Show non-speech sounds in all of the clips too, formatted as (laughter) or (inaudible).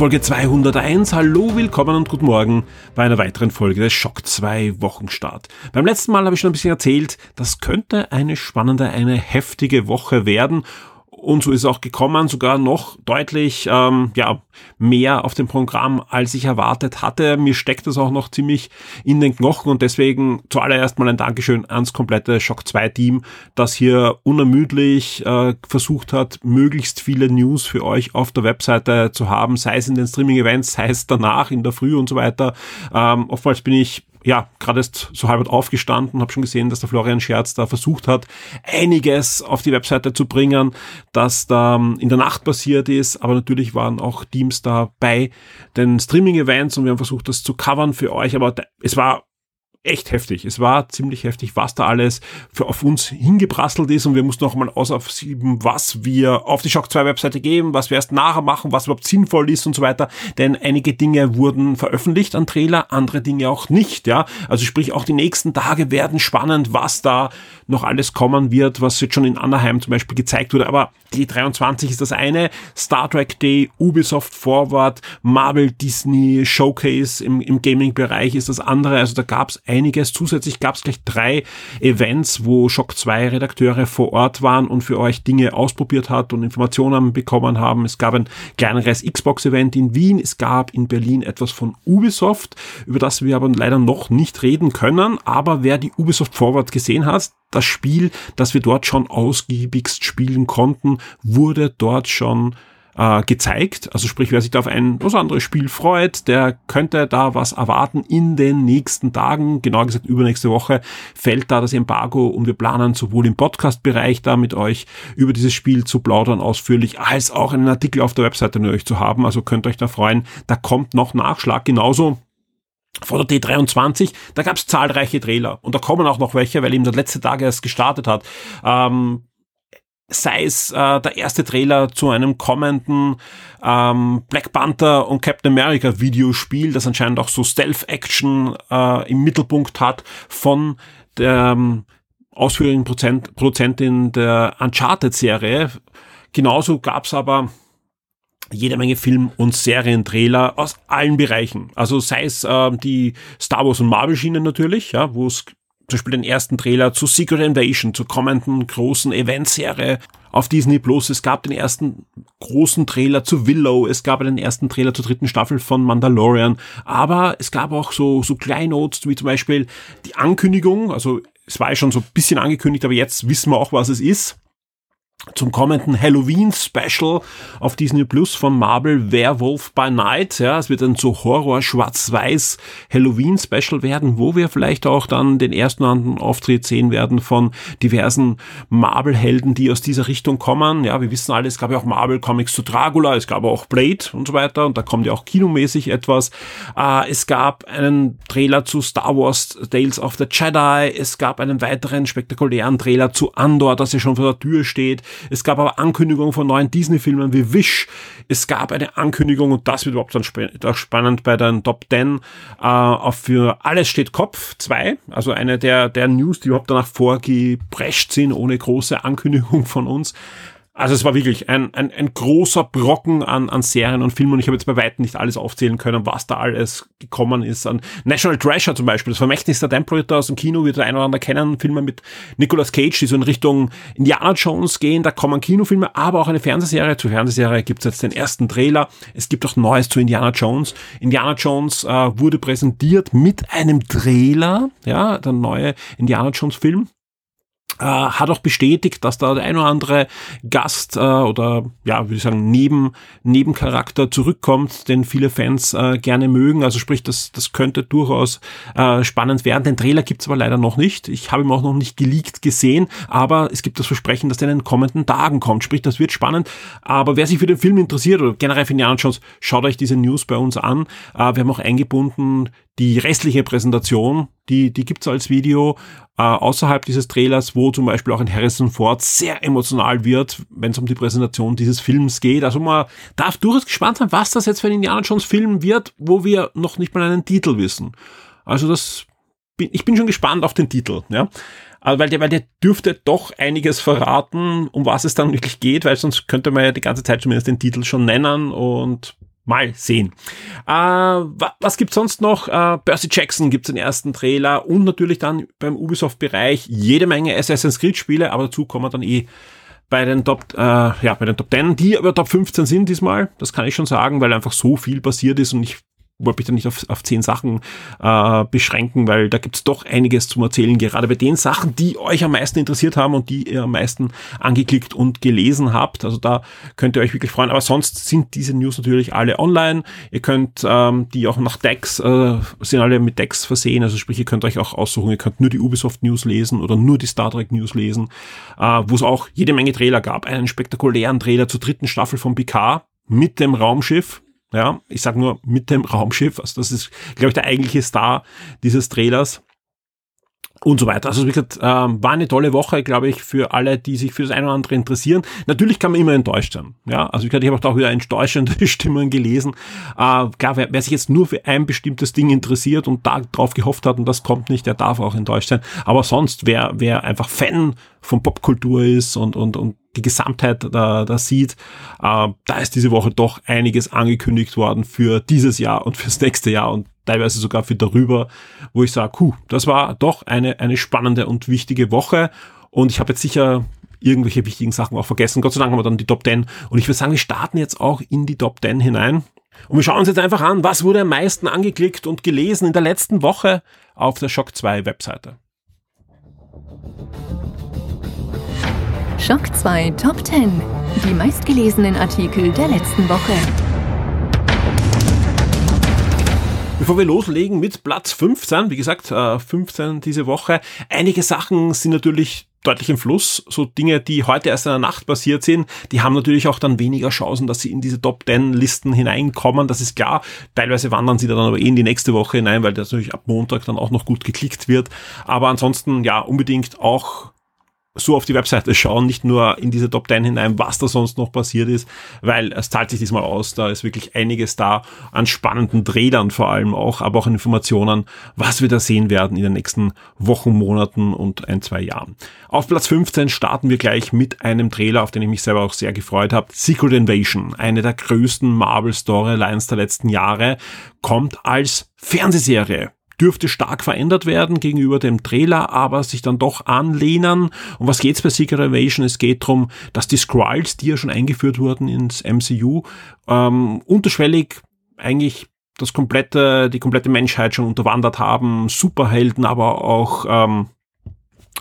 Folge 201. Hallo, willkommen und guten Morgen bei einer weiteren Folge des Schock 2 Wochenstart. Beim letzten Mal habe ich schon ein bisschen erzählt, das könnte eine spannende, eine heftige Woche werden und so ist es auch gekommen, sogar noch deutlich ähm, ja, mehr auf dem Programm, als ich erwartet hatte. Mir steckt das auch noch ziemlich in den Knochen und deswegen zuallererst mal ein Dankeschön ans komplette Shock 2 Team, das hier unermüdlich äh, versucht hat, möglichst viele News für euch auf der Webseite zu haben, sei es in den Streaming-Events, sei es danach in der Früh und so weiter. Ähm, oftmals bin ich ja, gerade ist so halb aufgestanden, habe schon gesehen, dass der Florian Scherz da versucht hat, einiges auf die Webseite zu bringen, das da ähm, in der Nacht passiert ist, aber natürlich waren auch Teams da bei den Streaming-Events und wir haben versucht, das zu covern für euch, aber es war echt heftig. Es war ziemlich heftig, was da alles für auf uns hingeprasselt ist und wir mussten auch mal ausaufsieben, was wir auf die Shock 2 Webseite geben, was wir erst nachher machen, was überhaupt sinnvoll ist und so weiter. Denn einige Dinge wurden veröffentlicht an Trailer, andere Dinge auch nicht, ja. Also sprich, auch die nächsten Tage werden spannend, was da noch alles kommen wird, was jetzt schon in Anaheim zum Beispiel gezeigt wurde. Aber die 23 ist das eine, Star Trek Day, Ubisoft Forward, Marvel Disney Showcase im, im Gaming-Bereich ist das andere. Also da gab es einiges. Zusätzlich gab es gleich drei Events, wo Shock 2 Redakteure vor Ort waren und für euch Dinge ausprobiert hat und Informationen bekommen haben. Es gab ein kleineres Xbox-Event in Wien. Es gab in Berlin etwas von Ubisoft, über das wir aber leider noch nicht reden können. Aber wer die Ubisoft Forward gesehen hat, das Spiel, das wir dort schon ausgiebigst spielen konnten, wurde dort schon äh, gezeigt. Also sprich, wer sich da auf ein was anderes Spiel freut, der könnte da was erwarten in den nächsten Tagen. Genau gesagt, übernächste Woche fällt da das Embargo und wir planen sowohl im Podcast-Bereich da mit euch über dieses Spiel zu plaudern ausführlich, als auch einen Artikel auf der Webseite mit euch zu haben. Also könnt euch da freuen. Da kommt noch Nachschlag. Genauso vor der D23, da gab es zahlreiche Trailer und da kommen auch noch welche, weil eben der letzte Tag erst gestartet hat. Ähm, sei es äh, der erste Trailer zu einem kommenden ähm, Black Panther und Captain America Videospiel, das anscheinend auch so Stealth-Action äh, im Mittelpunkt hat von der ähm, ausführenden Prozent, Produzentin der Uncharted-Serie. Genauso gab's aber jede Menge Film- und Serientrailer aus allen Bereichen. Also sei es äh, die Star Wars und Marvel-Schienen natürlich, ja, wo es zum Beispiel den ersten Trailer zu Secret Invasion, zur kommenden großen Eventserie auf Disney Plus. Es gab den ersten großen Trailer zu Willow. Es gab den ersten Trailer zur dritten Staffel von Mandalorian. Aber es gab auch so, so Kleinnotes wie zum Beispiel die Ankündigung. Also es war ja schon so ein bisschen angekündigt, aber jetzt wissen wir auch, was es ist zum kommenden Halloween-Special auf Disney Plus von Marvel Werewolf by Night. Ja, es wird ein so Horror-Schwarz-Weiß Halloween-Special werden, wo wir vielleicht auch dann den ersten Auftritt sehen werden von diversen Marvel-Helden, die aus dieser Richtung kommen. Ja, wir wissen alle, es gab ja auch Marvel-Comics zu Dracula, es gab auch Blade und so weiter und da kommt ja auch kinomäßig etwas. Äh, es gab einen Trailer zu Star Wars Tales of the Jedi, es gab einen weiteren spektakulären Trailer zu Andor, das ja schon vor der Tür steht. Es gab aber Ankündigungen von neuen Disney-Filmen wie Wish. Es gab eine Ankündigung, und das wird überhaupt dann spannend bei den Top 10, äh, für Alles steht Kopf 2, also eine der, der News, die überhaupt danach vorgeprescht sind, ohne große Ankündigung von uns. Also es war wirklich ein, ein, ein großer Brocken an, an Serien und Filmen und ich habe jetzt bei weitem nicht alles aufzählen können, was da alles gekommen ist. An National Treasure zum Beispiel, das Vermächtnis der Tempelritter aus dem Kino, wird der ein oder andere kennen, Filme mit Nicolas Cage, die so in Richtung Indiana Jones gehen, da kommen Kinofilme, aber auch eine Fernsehserie. Zur Fernsehserie gibt es jetzt den ersten Trailer. Es gibt auch Neues zu Indiana Jones. Indiana Jones äh, wurde präsentiert mit einem Trailer, ja, der neue Indiana Jones Film äh, hat auch bestätigt, dass da der ein oder andere Gast äh, oder ja, würde ich sagen, neben Nebencharakter zurückkommt, den viele Fans äh, gerne mögen. Also sprich, das, das könnte durchaus äh, spannend werden. Den Trailer gibt's aber leider noch nicht. Ich habe ihn auch noch nicht geleakt gesehen, aber es gibt das Versprechen, dass der in den kommenden Tagen kommt. Sprich, das wird spannend. Aber wer sich für den Film interessiert oder generell für Indiana Jones, schaut euch diese News bei uns an. Äh, wir haben auch eingebunden die restliche Präsentation, die, die gibt's als Video äh, außerhalb dieses Trailers, wo zum Beispiel auch ein Harrison Ford sehr emotional wird, wenn es um die Präsentation dieses Films geht. Also man darf durchaus gespannt sein, was das jetzt für ein Indiana Jones Film wird, wo wir noch nicht mal einen Titel wissen. Also das, ich bin schon gespannt auf den Titel, ja. Weil der, weil der dürfte doch einiges verraten, um was es dann wirklich geht, weil sonst könnte man ja die ganze Zeit zumindest den Titel schon nennen und Mal sehen. Äh, was gibt's sonst noch? Äh, Percy Jackson gibt's den ersten Trailer und natürlich dann beim Ubisoft-Bereich jede Menge Assassin's Creed-Spiele, aber dazu kommen wir dann eh bei den Top, äh, ja, bei den Top 10, die aber Top 15 sind diesmal. Das kann ich schon sagen, weil einfach so viel passiert ist und ich wollte mich da nicht auf, auf zehn Sachen äh, beschränken, weil da gibt's doch einiges zum Erzählen, gerade bei den Sachen, die euch am meisten interessiert haben und die ihr am meisten angeklickt und gelesen habt. Also da könnt ihr euch wirklich freuen. Aber sonst sind diese News natürlich alle online. Ihr könnt ähm, die auch nach Decks, äh, sind alle mit Decks versehen. Also sprich, ihr könnt euch auch aussuchen, ihr könnt nur die Ubisoft News lesen oder nur die Star Trek News lesen, äh, wo es auch jede Menge Trailer gab. Einen spektakulären Trailer zur dritten Staffel von Picard mit dem Raumschiff ja, ich sage nur mit dem Raumschiff. Also das ist, glaube ich, der eigentliche Star dieses Trailers und so weiter. Also wie gesagt, ähm, war eine tolle Woche, glaube ich, für alle, die sich für das eine oder andere interessieren. Natürlich kann man immer enttäuscht sein. Ja, also wie gesagt, ich habe auch wieder enttäuschende (laughs) Stimmen gelesen. Äh, klar, wer, wer, sich jetzt nur für ein bestimmtes Ding interessiert und da drauf gehofft hat und das kommt nicht, der darf auch enttäuscht sein. Aber sonst, wer, wer einfach Fan von Popkultur ist und, und, und die Gesamtheit da, da sieht, äh, da ist diese Woche doch einiges angekündigt worden für dieses Jahr und fürs nächste Jahr und teilweise sogar für darüber, wo ich sage, huh, das war doch eine, eine spannende und wichtige Woche und ich habe jetzt sicher irgendwelche wichtigen Sachen auch vergessen. Gott sei Dank haben wir dann die Top 10 und ich würde sagen, wir starten jetzt auch in die Top 10 hinein. Und wir schauen uns jetzt einfach an, was wurde am meisten angeklickt und gelesen in der letzten Woche auf der Shock 2 Webseite. Schock 2 Top 10. Die meistgelesenen Artikel der letzten Woche. Bevor wir loslegen mit Platz 15, wie gesagt, 15 äh, diese Woche, einige Sachen sind natürlich deutlich im Fluss. So Dinge, die heute erst in der Nacht passiert sind, die haben natürlich auch dann weniger Chancen, dass sie in diese Top 10 Listen hineinkommen. Das ist klar. Teilweise wandern sie dann aber eh in die nächste Woche hinein, weil das natürlich ab Montag dann auch noch gut geklickt wird. Aber ansonsten, ja, unbedingt auch so auf die Webseite schauen, nicht nur in diese Top 10 hinein, was da sonst noch passiert ist, weil es zahlt sich diesmal aus, da ist wirklich einiges da an spannenden Trailern vor allem auch, aber auch an Informationen, was wir da sehen werden in den nächsten Wochen, Monaten und ein, zwei Jahren. Auf Platz 15 starten wir gleich mit einem Trailer, auf den ich mich selber auch sehr gefreut habe. Secret Invasion, eine der größten Marvel Storylines der letzten Jahre, kommt als Fernsehserie dürfte stark verändert werden gegenüber dem Trailer, aber sich dann doch anlehnen. Und was geht's bei Secret Invasion? Es geht darum, dass die Skrulls, die ja schon eingeführt wurden ins MCU, ähm, unterschwellig eigentlich das komplette, die komplette Menschheit schon unterwandert haben, Superhelden, aber auch ähm,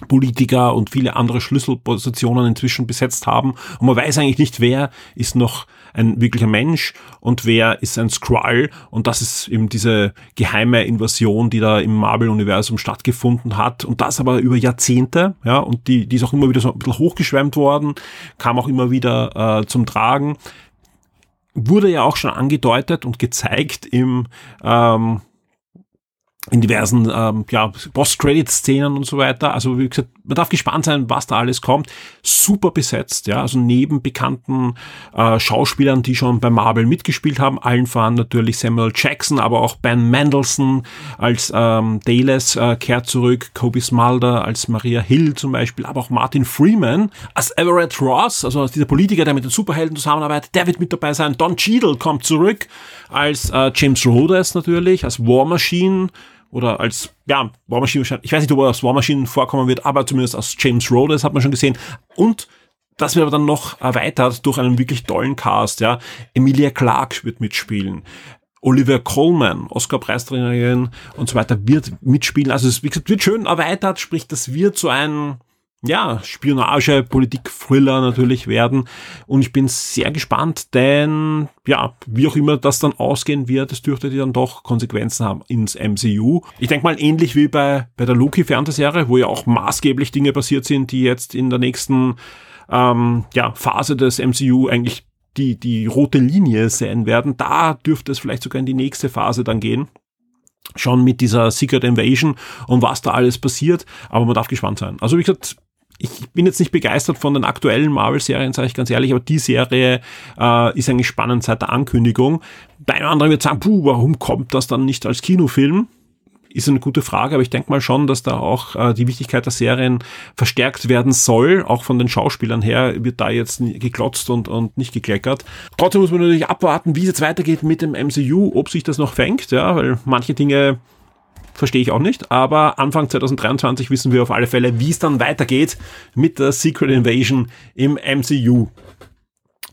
Politiker und viele andere Schlüsselpositionen inzwischen besetzt haben. Und man weiß eigentlich nicht, wer ist noch ein wirklicher Mensch und wer ist ein Skrull. Und das ist eben diese geheime Invasion, die da im Marvel-Universum stattgefunden hat. Und das aber über Jahrzehnte. Ja, und die, die ist auch immer wieder so ein bisschen hochgeschwemmt worden, kam auch immer wieder äh, zum Tragen. Wurde ja auch schon angedeutet und gezeigt im ähm, in diversen ähm, ja, Post-Credit-Szenen und so weiter. Also wie gesagt, man darf gespannt sein, was da alles kommt. Super besetzt, ja, also neben bekannten äh, Schauspielern, die schon bei Marvel mitgespielt haben, allen voran natürlich Samuel Jackson, aber auch Ben Mendelssohn als ähm, Dales äh, kehrt zurück, Kobe Smulder als Maria Hill zum Beispiel, aber auch Martin Freeman als Everett Ross, also dieser Politiker, der mit den Superhelden zusammenarbeitet, der wird mit dabei sein. Don Cheadle kommt zurück als äh, James Rhodes natürlich, als War Machine oder als, ja, War Machine, ich weiß nicht, ob er als War Machine vorkommen wird, aber zumindest als James Rhodes hat man schon gesehen. Und das wird aber dann noch erweitert durch einen wirklich tollen Cast, ja. Emilia Clarke wird mitspielen. Oliver Coleman, Oscar-Preisträgerin und so weiter, wird mitspielen. Also es wie gesagt, wird schön erweitert, sprich, das wird so ein ja, Spionage, Politik, Thriller natürlich werden. Und ich bin sehr gespannt, denn ja, wie auch immer das dann ausgehen wird, es dürfte die dann doch Konsequenzen haben ins MCU. Ich denke mal ähnlich wie bei, bei der Loki-Fernsehserie, wo ja auch maßgeblich Dinge passiert sind, die jetzt in der nächsten ähm, ja, Phase des MCU eigentlich die, die rote Linie sein werden. Da dürfte es vielleicht sogar in die nächste Phase dann gehen schon mit dieser Secret Invasion und was da alles passiert, aber man darf gespannt sein. Also wie gesagt, ich bin jetzt nicht begeistert von den aktuellen Marvel-Serien, sage ich ganz ehrlich, aber die Serie äh, ist eigentlich spannend seit der Ankündigung. Der eine oder andere wird sagen, puh, warum kommt das dann nicht als Kinofilm? Ist eine gute Frage, aber ich denke mal schon, dass da auch äh, die Wichtigkeit der Serien verstärkt werden soll. Auch von den Schauspielern her wird da jetzt geklotzt und, und nicht gekleckert. Trotzdem muss man natürlich abwarten, wie es jetzt weitergeht mit dem MCU, ob sich das noch fängt, ja, weil manche Dinge verstehe ich auch nicht. Aber Anfang 2023 wissen wir auf alle Fälle, wie es dann weitergeht mit der Secret Invasion im MCU.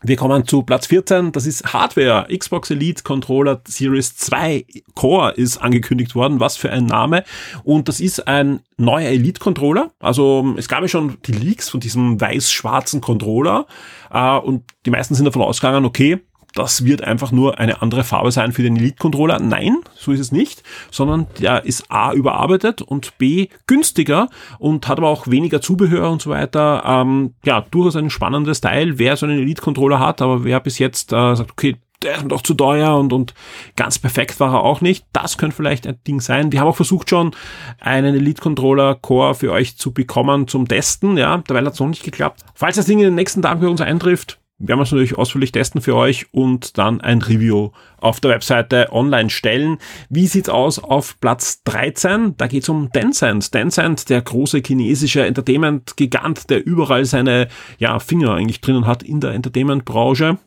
Wir kommen zu Platz 14, das ist Hardware. Xbox Elite Controller Series 2 Core ist angekündigt worden. Was für ein Name. Und das ist ein neuer Elite Controller. Also es gab ja schon die Leaks von diesem weiß-schwarzen Controller. Äh, und die meisten sind davon ausgegangen, okay, das wird einfach nur eine andere Farbe sein für den Elite-Controller. Nein, so ist es nicht, sondern der ist A überarbeitet und B günstiger und hat aber auch weniger Zubehör und so weiter. Ähm, ja, durchaus ein spannendes Teil, wer so einen Elite-Controller hat, aber wer bis jetzt äh, sagt, okay, der ist doch zu teuer und, und ganz perfekt war er auch nicht. Das könnte vielleicht ein Ding sein. Wir haben auch versucht schon, einen Elite Controller Core für euch zu bekommen zum Testen. Ja, dabei hat es noch nicht geklappt. Falls das Ding in den nächsten Tagen für uns eintrifft, wir werden es natürlich ausführlich testen für euch und dann ein Review auf der Webseite online stellen. Wie sieht's aus auf Platz 13? Da geht's um Tencent. Tencent, der große chinesische Entertainment-Gigant, der überall seine ja, Finger eigentlich drinnen hat in der Entertainment-Branche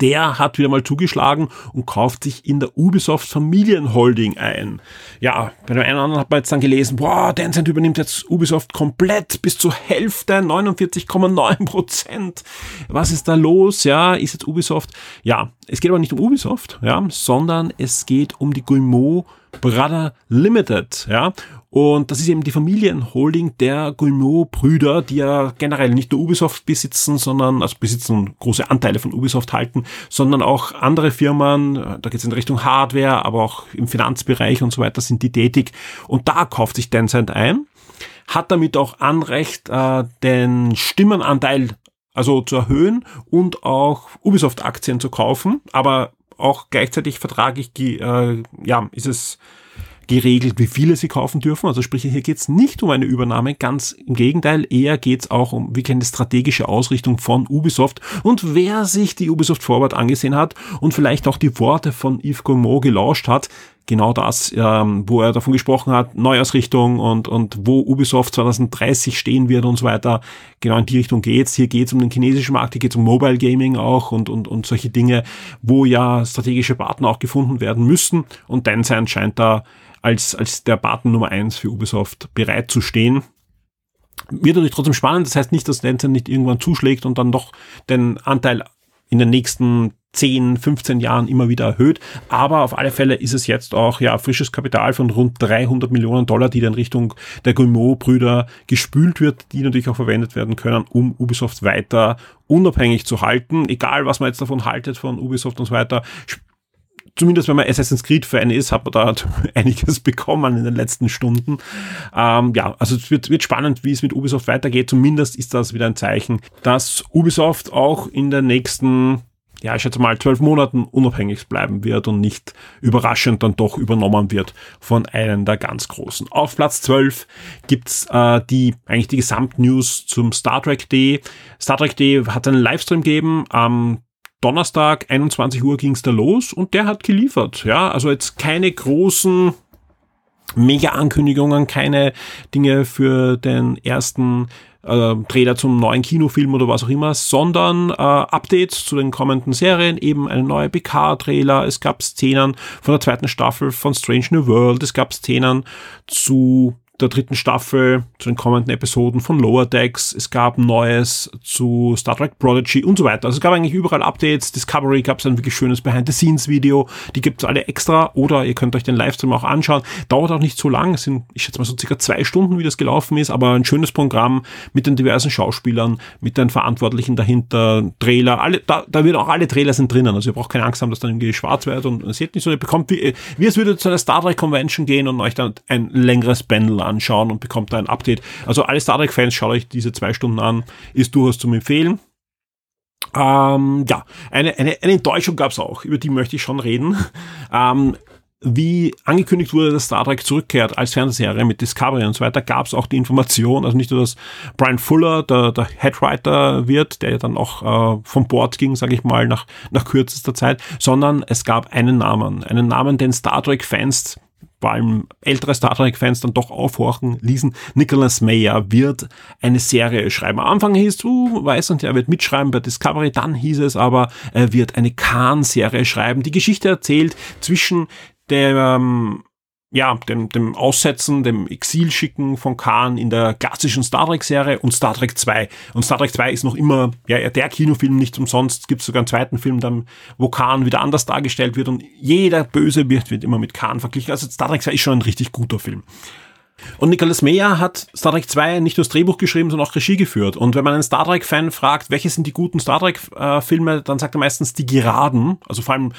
der hat wieder mal zugeschlagen und kauft sich in der Ubisoft Familienholding ein. Ja, bei dem einen oder anderen hat man jetzt dann gelesen, boah, Tencent übernimmt jetzt Ubisoft komplett bis zur Hälfte, 49,9 Prozent. Was ist da los? Ja, ist jetzt Ubisoft? Ja, es geht aber nicht um Ubisoft, ja, sondern es geht um die Guillemot Brother Limited, ja. Und das ist eben die Familienholding der Guillemot-Brüder, die ja generell nicht nur Ubisoft besitzen, sondern, also besitzen große Anteile von Ubisoft halten, sondern auch andere Firmen, da geht es in Richtung Hardware, aber auch im Finanzbereich und so weiter sind die tätig. Und da kauft sich Tencent ein, hat damit auch Anrecht, äh, den Stimmenanteil also zu erhöhen und auch Ubisoft-Aktien zu kaufen, aber auch gleichzeitig vertraglich, äh, ja, ist es geregelt, wie viele sie kaufen dürfen. Also sprich, hier geht es nicht um eine Übernahme, ganz im Gegenteil, eher geht es auch um wie eine strategische Ausrichtung von Ubisoft. Und wer sich die Ubisoft Forward angesehen hat und vielleicht auch die Worte von Yves Gourmaud gelauscht hat, genau das, ähm, wo er davon gesprochen hat, Neuausrichtung und, und wo Ubisoft 2030 stehen wird und so weiter. Genau in die Richtung geht's. Hier geht's um den chinesischen Markt, hier geht's um Mobile Gaming auch und, und, und solche Dinge, wo ja strategische Partner auch gefunden werden müssen. Und Tencent scheint da als, als der Partner Nummer eins für Ubisoft bereit zu stehen. Wird natürlich trotzdem spannend. Das heißt nicht, dass Tencent nicht irgendwann zuschlägt und dann doch den Anteil in den nächsten 10, 15 Jahren immer wieder erhöht. Aber auf alle Fälle ist es jetzt auch ja frisches Kapital von rund 300 Millionen Dollar, die dann Richtung der Guillemot-Brüder gespült wird, die natürlich auch verwendet werden können, um Ubisoft weiter unabhängig zu halten. Egal, was man jetzt davon haltet von Ubisoft und so weiter zumindest wenn man Assassin's Creed-Fan ist, hat man da (laughs) einiges bekommen in den letzten Stunden. Ähm, ja, also es wird, wird spannend, wie es mit Ubisoft weitergeht. Zumindest ist das wieder ein Zeichen, dass Ubisoft auch in den nächsten ja, ich schätze mal, zwölf Monaten unabhängig bleiben wird und nicht überraschend dann doch übernommen wird von einem der ganz Großen. Auf Platz 12 gibt's äh, die, eigentlich die Gesamtnews zum Star Trek Day. Star Trek Day hat einen Livestream gegeben am Donnerstag, 21 Uhr ging's da los und der hat geliefert. Ja, also jetzt keine großen Mega-Ankündigungen, keine Dinge für den ersten äh, Trailer zum neuen Kinofilm oder was auch immer, sondern äh, Updates zu den kommenden Serien, eben eine neue PK-Trailer, es gab Szenen von der zweiten Staffel von Strange New World, es gab Szenen zu der dritten Staffel, zu den kommenden Episoden von Lower Decks. Es gab Neues zu Star Trek Prodigy und so weiter. Also es gab eigentlich überall Updates. Discovery gab es ein wirklich schönes Behind-the-Scenes-Video. Die gibt es alle extra oder ihr könnt euch den Livestream auch anschauen. Dauert auch nicht so lang. Es sind, ich schätze mal so circa zwei Stunden, wie das gelaufen ist, aber ein schönes Programm mit den diversen Schauspielern, mit den Verantwortlichen dahinter, Trailer. Alle, da, da wird auch alle Trailer sind drinnen. Also ihr braucht keine Angst haben, dass dann irgendwie schwarz wird und ihr seht nicht so, ihr bekommt wie, wie es würde zu einer Star Trek Convention gehen und euch dann ein längeres Panel anschauen und bekommt da ein Update. Also alle Star Trek-Fans, schaut euch diese zwei Stunden an, ist durchaus zum Empfehlen. Ähm, ja, eine, eine, eine Enttäuschung gab es auch, über die möchte ich schon reden. Ähm, wie angekündigt wurde, dass Star Trek zurückkehrt als Fernsehserie mit Discovery und so weiter, gab es auch die Information, also nicht nur, dass Brian Fuller der, der Headwriter wird, der ja dann auch äh, vom Board ging, sage ich mal, nach, nach kürzester Zeit, sondern es gab einen Namen, einen Namen, den Star Trek-Fans vor allem ältere Star Trek-Fans dann doch aufhorchen ließen. Nicholas Mayer wird eine Serie schreiben. Am Anfang hieß es, uh, weiß und er wird mitschreiben bei Discovery. Dann hieß es aber, er wird eine Khan-Serie schreiben. Die Geschichte erzählt zwischen der ähm, ja, dem, dem Aussetzen, dem Exilschicken von Khan in der klassischen Star Trek-Serie und Star Trek 2. Und Star Trek 2 ist noch immer, ja, der Kinofilm nicht umsonst. Gibt sogar einen zweiten Film, dann, wo Khan wieder anders dargestellt wird und jeder Böse wird, wird immer mit Khan verglichen. Also Star Trek 2 ist schon ein richtig guter Film. Und Nicholas Meyer hat Star Trek 2 nicht nur das Drehbuch geschrieben, sondern auch Regie geführt. Und wenn man einen Star Trek-Fan fragt, welche sind die guten Star Trek-Filme, dann sagt er meistens die geraden. Also vor allem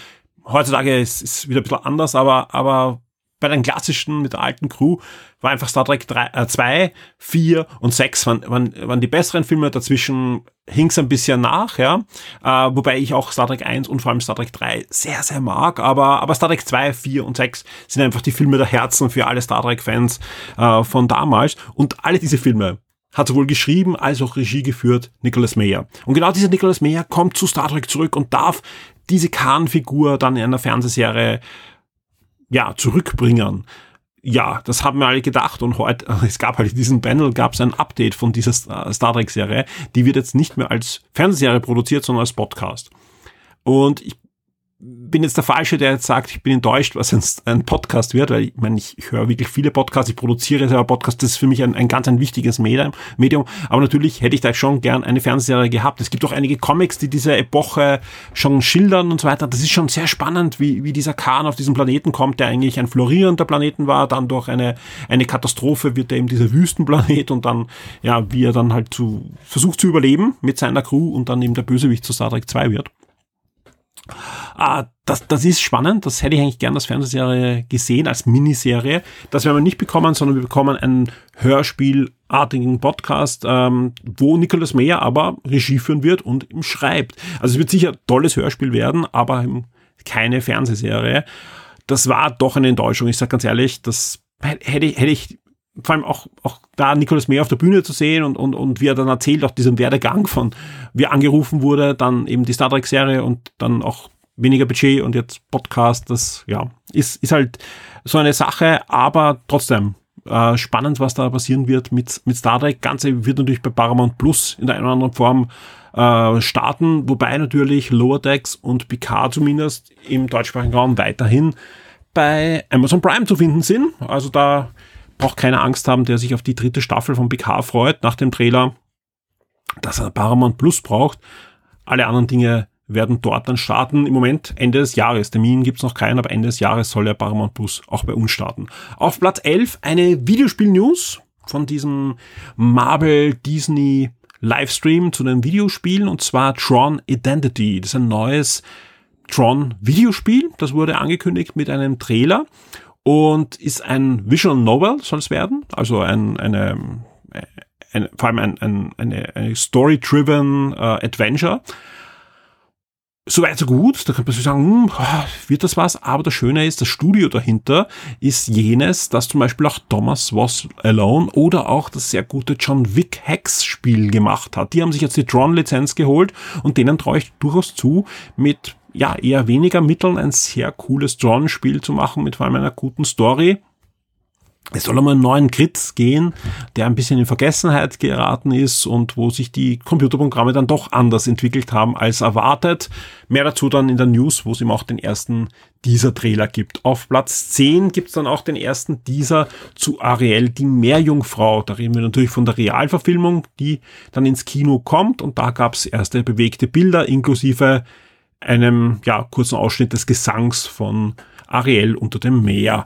heutzutage ist es wieder ein bisschen anders, aber, aber bei den klassischen mit der alten Crew war einfach Star Trek 3, äh, 2, 4 und 6 waren, waren, waren die besseren Filme. Dazwischen hing's ein bisschen nach, ja. Äh, wobei ich auch Star Trek 1 und vor allem Star Trek 3 sehr, sehr mag. Aber, aber Star Trek 2, 4 und 6 sind einfach die Filme der Herzen für alle Star Trek-Fans äh, von damals. Und alle diese Filme hat sowohl geschrieben als auch Regie geführt Nicholas Meyer. Und genau dieser Nicholas Meyer kommt zu Star Trek zurück und darf diese Khan-Figur dann in einer Fernsehserie ja, zurückbringen. Ja, das haben wir alle gedacht und heute, (laughs) es gab halt in diesem Panel, gab es ein Update von dieser Star Trek-Serie. Die wird jetzt nicht mehr als Fernsehserie produziert, sondern als Podcast. Und ich bin jetzt der Falsche, der jetzt sagt, ich bin enttäuscht, was jetzt ein Podcast wird, weil ich meine, ich, höre wirklich viele Podcasts, ich produziere selber Podcasts, das ist für mich ein, ein ganz ein wichtiges Medium, Medium. Aber natürlich hätte ich da schon gern eine Fernsehserie gehabt. Es gibt auch einige Comics, die diese Epoche schon schildern und so weiter. Das ist schon sehr spannend, wie, wie dieser Khan auf diesen Planeten kommt, der eigentlich ein florierender Planeten war, dann durch eine, eine Katastrophe wird er eben dieser Wüstenplanet und dann, ja, wie er dann halt zu, versucht zu überleben mit seiner Crew und dann eben der Bösewicht zu Star Trek 2 wird. Ah, das, das ist spannend. Das hätte ich eigentlich gern als Fernsehserie gesehen, als Miniserie. Das werden wir nicht bekommen, sondern wir bekommen einen Hörspielartigen Podcast, ähm, wo Nicholas Meyer aber Regie führen wird und ihm schreibt. Also es wird sicher ein tolles Hörspiel werden, aber keine Fernsehserie. Das war doch eine Enttäuschung. Ich sage ganz ehrlich, das hätte, hätte ich vor allem auch, auch da Nicolas May auf der Bühne zu sehen und, und, und wie er dann erzählt, auch diesen Werdegang von, wie er angerufen wurde, dann eben die Star Trek Serie und dann auch weniger Budget und jetzt Podcast, das, ja, ist, ist halt so eine Sache, aber trotzdem, äh, spannend, was da passieren wird mit, mit Star Trek. Ganze wird natürlich bei Paramount Plus in der einen oder anderen Form äh, starten, wobei natürlich Lower Decks und Picard zumindest im deutschsprachigen Raum weiterhin bei Amazon Prime zu finden sind. Also da braucht keine Angst haben, der sich auf die dritte Staffel von PK freut nach dem Trailer, dass er Paramount Plus braucht. Alle anderen Dinge werden dort dann starten. Im Moment Ende des Jahres. Termin gibt's noch keinen, aber Ende des Jahres soll der Paramount Plus auch bei uns starten. Auf Platz 11 eine Videospiel-News von diesem Marvel Disney Livestream zu den Videospielen und zwar Tron Identity. Das ist ein neues Tron Videospiel. Das wurde angekündigt mit einem Trailer und ist ein Visual Novel, soll es werden, also ein, eine, ein, vor allem ein, ein, eine, eine Story-driven uh, Adventure. Soweit so gut, da kann man sich sagen, hm, wird das was? Aber das Schöne ist, das Studio dahinter ist jenes, das zum Beispiel auch Thomas Was Alone oder auch das sehr gute John Wick Hex Spiel gemacht hat. Die haben sich jetzt die Tron-Lizenz geholt und denen traue ich durchaus zu, mit ja, eher weniger Mitteln ein sehr cooles Drawn-Spiel zu machen mit vor allem einer guten Story. es soll um einen neuen Grid gehen, der ein bisschen in Vergessenheit geraten ist und wo sich die Computerprogramme dann doch anders entwickelt haben als erwartet. Mehr dazu dann in der News, wo es eben auch den ersten Teaser-Trailer gibt. Auf Platz 10 gibt es dann auch den ersten Teaser zu Ariel, die Meerjungfrau. Da reden wir natürlich von der Realverfilmung, die dann ins Kino kommt und da gab es erste bewegte Bilder inklusive einem ja, kurzen Ausschnitt des Gesangs von Ariel unter dem Meer.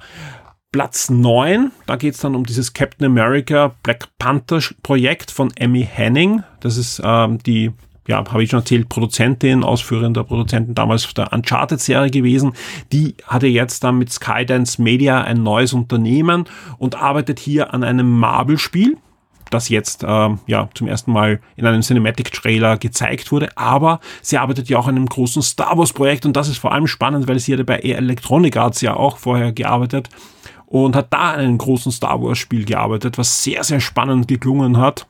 Platz 9, da geht es dann um dieses Captain America Black Panther Projekt von Emmy Henning. Das ist ähm, die, ja, habe ich schon erzählt, Produzentin, ausführender Produzentin damals der Uncharted-Serie gewesen. Die hatte jetzt dann mit Skydance Media ein neues Unternehmen und arbeitet hier an einem Marvel-Spiel das jetzt äh, ja zum ersten Mal in einem Cinematic Trailer gezeigt wurde. Aber sie arbeitet ja auch an einem großen Star Wars Projekt und das ist vor allem spannend, weil sie hatte bei Electronic Arts ja auch vorher gearbeitet und hat da an einem großen Star Wars Spiel gearbeitet, was sehr, sehr spannend geklungen hat.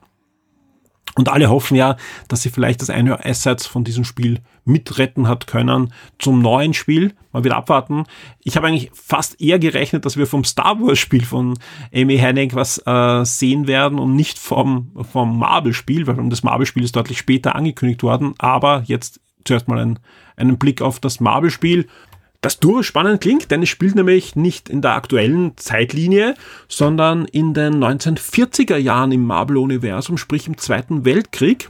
Und alle hoffen ja, dass sie vielleicht das eine Assets von diesem Spiel mitretten hat können zum neuen Spiel. Mal wieder abwarten. Ich habe eigentlich fast eher gerechnet, dass wir vom Star Wars Spiel von Amy Hennig was äh, sehen werden und nicht vom, vom Marvel Spiel, weil das Marvel Spiel ist deutlich später angekündigt worden. Aber jetzt zuerst mal ein, einen Blick auf das Marvel Spiel das durchaus spannend klingt, denn es spielt nämlich nicht in der aktuellen Zeitlinie, sondern in den 1940er Jahren im Marvel-Universum, sprich im Zweiten Weltkrieg.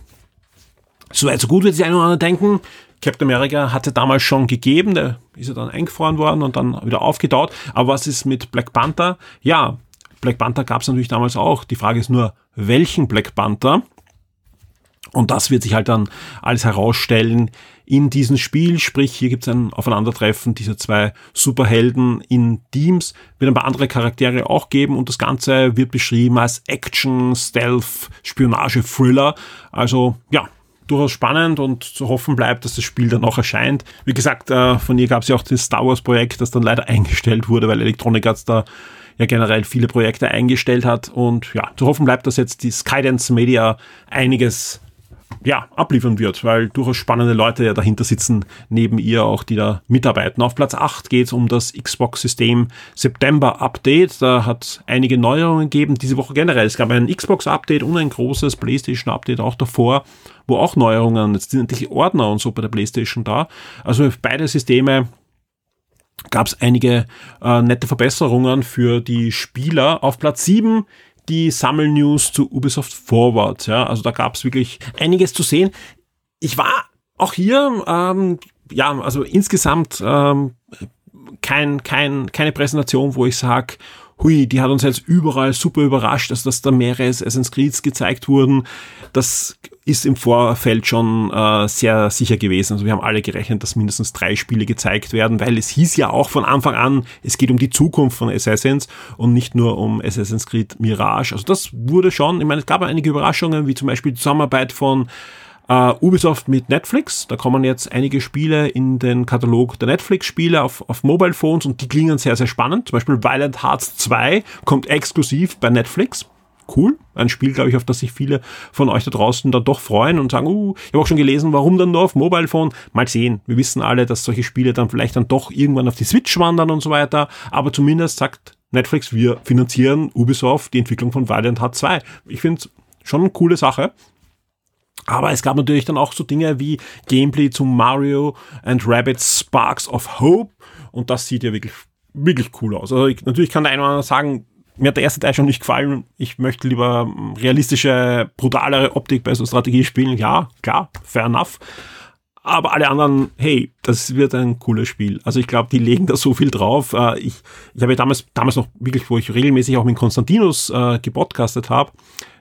Soweit so gut wird sich ein oder andere denken. Captain America hatte damals schon gegeben, der ist ja dann eingefroren worden und dann wieder aufgetaut. Aber was ist mit Black Panther? Ja, Black Panther gab es natürlich damals auch. Die Frage ist nur, welchen Black Panther? Und das wird sich halt dann alles herausstellen in diesem Spiel. Sprich, hier gibt es ein Aufeinandertreffen dieser zwei Superhelden in Teams. Wird ein paar andere Charaktere auch geben und das Ganze wird beschrieben als Action, Stealth, Spionage, Thriller. Also ja, durchaus spannend und zu hoffen bleibt, dass das Spiel dann auch erscheint. Wie gesagt, äh, von ihr gab es ja auch das Star Wars Projekt, das dann leider (laughs) eingestellt wurde, weil Electronic Arts da ja generell viele Projekte eingestellt hat. Und ja, zu hoffen bleibt, dass jetzt die Skydance Media einiges ja, abliefern wird, weil durchaus spannende Leute ja dahinter sitzen, neben ihr auch, die da mitarbeiten. Auf Platz 8 geht es um das Xbox-System September-Update. Da hat einige Neuerungen gegeben, diese Woche generell. Es gab ein Xbox-Update und ein großes PlayStation-Update auch davor, wo auch Neuerungen, jetzt sind natürlich Ordner und so bei der PlayStation da. Also beide Systeme gab es einige äh, nette Verbesserungen für die Spieler. Auf Platz 7 die Sammelnews zu Ubisoft Forward. Ja, also da gab es wirklich einiges zu sehen. Ich war auch hier, ähm, ja, also insgesamt ähm, kein, kein, keine Präsentation, wo ich sage, hui, die hat uns jetzt überall super überrascht, also dass da mehrere Assassin's Creeds gezeigt wurden. Das ist im Vorfeld schon äh, sehr sicher gewesen. Also wir haben alle gerechnet, dass mindestens drei Spiele gezeigt werden, weil es hieß ja auch von Anfang an, es geht um die Zukunft von Assassins und nicht nur um Assassin's Creed Mirage. Also das wurde schon, ich meine, es gab einige Überraschungen, wie zum Beispiel die Zusammenarbeit von Uh, Ubisoft mit Netflix, da kommen jetzt einige Spiele in den Katalog der Netflix-Spiele auf, auf Mobile Phones und die klingen sehr, sehr spannend. Zum Beispiel Violent Hearts 2 kommt exklusiv bei Netflix. Cool. Ein Spiel, glaube ich, auf das sich viele von euch da draußen dann doch freuen und sagen, uh, ich habe auch schon gelesen, warum dann nur auf Mobile Phone. Mal sehen. Wir wissen alle, dass solche Spiele dann vielleicht dann doch irgendwann auf die Switch wandern und so weiter. Aber zumindest sagt Netflix, wir finanzieren Ubisoft die Entwicklung von Violent Hearts 2. Ich finde es schon eine coole Sache. Aber es gab natürlich dann auch so Dinge wie Gameplay zu Mario and Rabbit Sparks of Hope. Und das sieht ja wirklich, wirklich cool aus. Also ich, natürlich kann der eine oder andere sagen, mir hat der erste Teil schon nicht gefallen. Ich möchte lieber realistische, brutalere Optik bei so Strategiespielen. Ja, klar, fair enough. Aber alle anderen, hey, das wird ein cooles Spiel. Also ich glaube, die legen da so viel drauf. Äh, ich, ich habe ja damals, damals noch wirklich, wo ich regelmäßig auch mit Konstantinus äh, gepodcastet habe,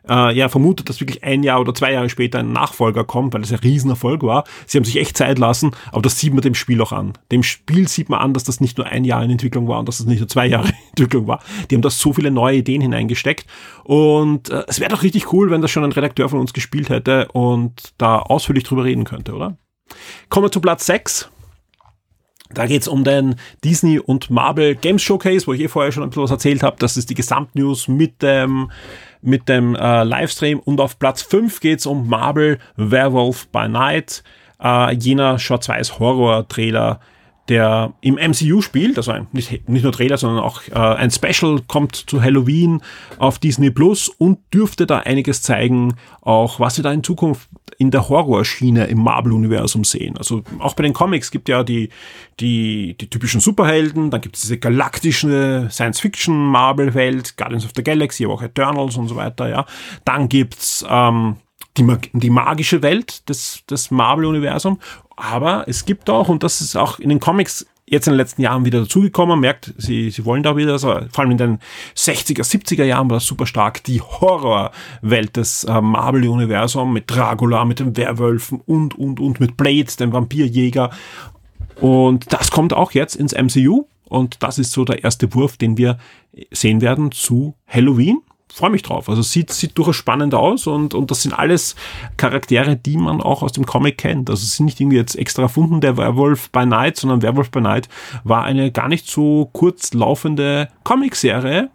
äh, ja vermutet, dass wirklich ein Jahr oder zwei Jahre später ein Nachfolger kommt, weil es ein Riesenerfolg war. Sie haben sich echt Zeit lassen, aber das sieht man dem Spiel auch an. Dem Spiel sieht man an, dass das nicht nur ein Jahr in Entwicklung war und dass das nicht nur zwei Jahre in Entwicklung war. Die haben da so viele neue Ideen hineingesteckt und äh, es wäre doch richtig cool, wenn das schon ein Redakteur von uns gespielt hätte und da ausführlich drüber reden könnte, oder? Kommen wir zu Platz 6. Da geht's um den Disney und Marvel Games Showcase, wo ich eh vorher schon ein bisschen was erzählt habe. Das ist die Gesamtnews mit dem mit dem äh, Livestream. Und auf Platz 5 geht's um Marvel Werewolf by Night, äh, jener Schwarz-Weiß-Horror-Trailer, der im MCU spielt, also ein, nicht, nicht nur Trailer, sondern auch äh, ein Special kommt zu Halloween auf Disney Plus und dürfte da einiges zeigen, auch was wir da in Zukunft in der Horrorschiene im Marvel-Universum sehen. Also auch bei den Comics gibt ja die, die, die typischen Superhelden, dann gibt es diese galaktische Science-Fiction-Marvel-Welt, Guardians of the Galaxy, aber auch Eternals und so weiter, ja. Dann gibt's ähm, die, die magische Welt des, des Marvel-Universum. Aber es gibt auch, und das ist auch in den Comics jetzt in den letzten Jahren wieder dazugekommen, merkt, sie, sie wollen da wieder, also vor allem in den 60er, 70er Jahren war das super stark, die Horrorwelt des äh, Marvel-Universums mit Dracula, mit den Werwölfen und, und, und mit Blade, dem Vampirjäger. Und das kommt auch jetzt ins MCU. Und das ist so der erste Wurf, den wir sehen werden zu Halloween freue mich drauf. Also sieht, sieht durchaus spannend aus und, und das sind alles Charaktere, die man auch aus dem Comic kennt. Also es sind nicht irgendwie jetzt extra erfunden, der Werewolf by Night, sondern Werewolf by Night war eine gar nicht so kurz laufende Comicserie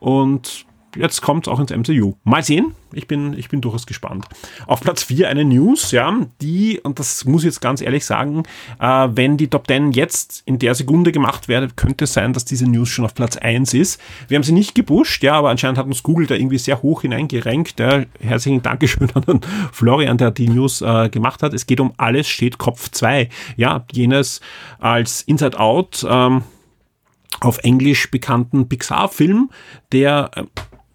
und jetzt kommt es auch ins MCU. Mal sehen. Ich bin, ich bin durchaus gespannt. Auf Platz 4 eine News, ja, die, und das muss ich jetzt ganz ehrlich sagen, äh, wenn die Top 10 jetzt in der Sekunde gemacht werde, könnte es sein, dass diese News schon auf Platz 1 ist. Wir haben sie nicht gepusht, ja, aber anscheinend hat uns Google da irgendwie sehr hoch hineingerenkt. Ja. Herzlichen Dankeschön an Florian, der die News äh, gemacht hat. Es geht um Alles steht Kopf 2. Ja, jenes als Inside Out, ähm, auf Englisch bekannten Pixar-Film, der äh,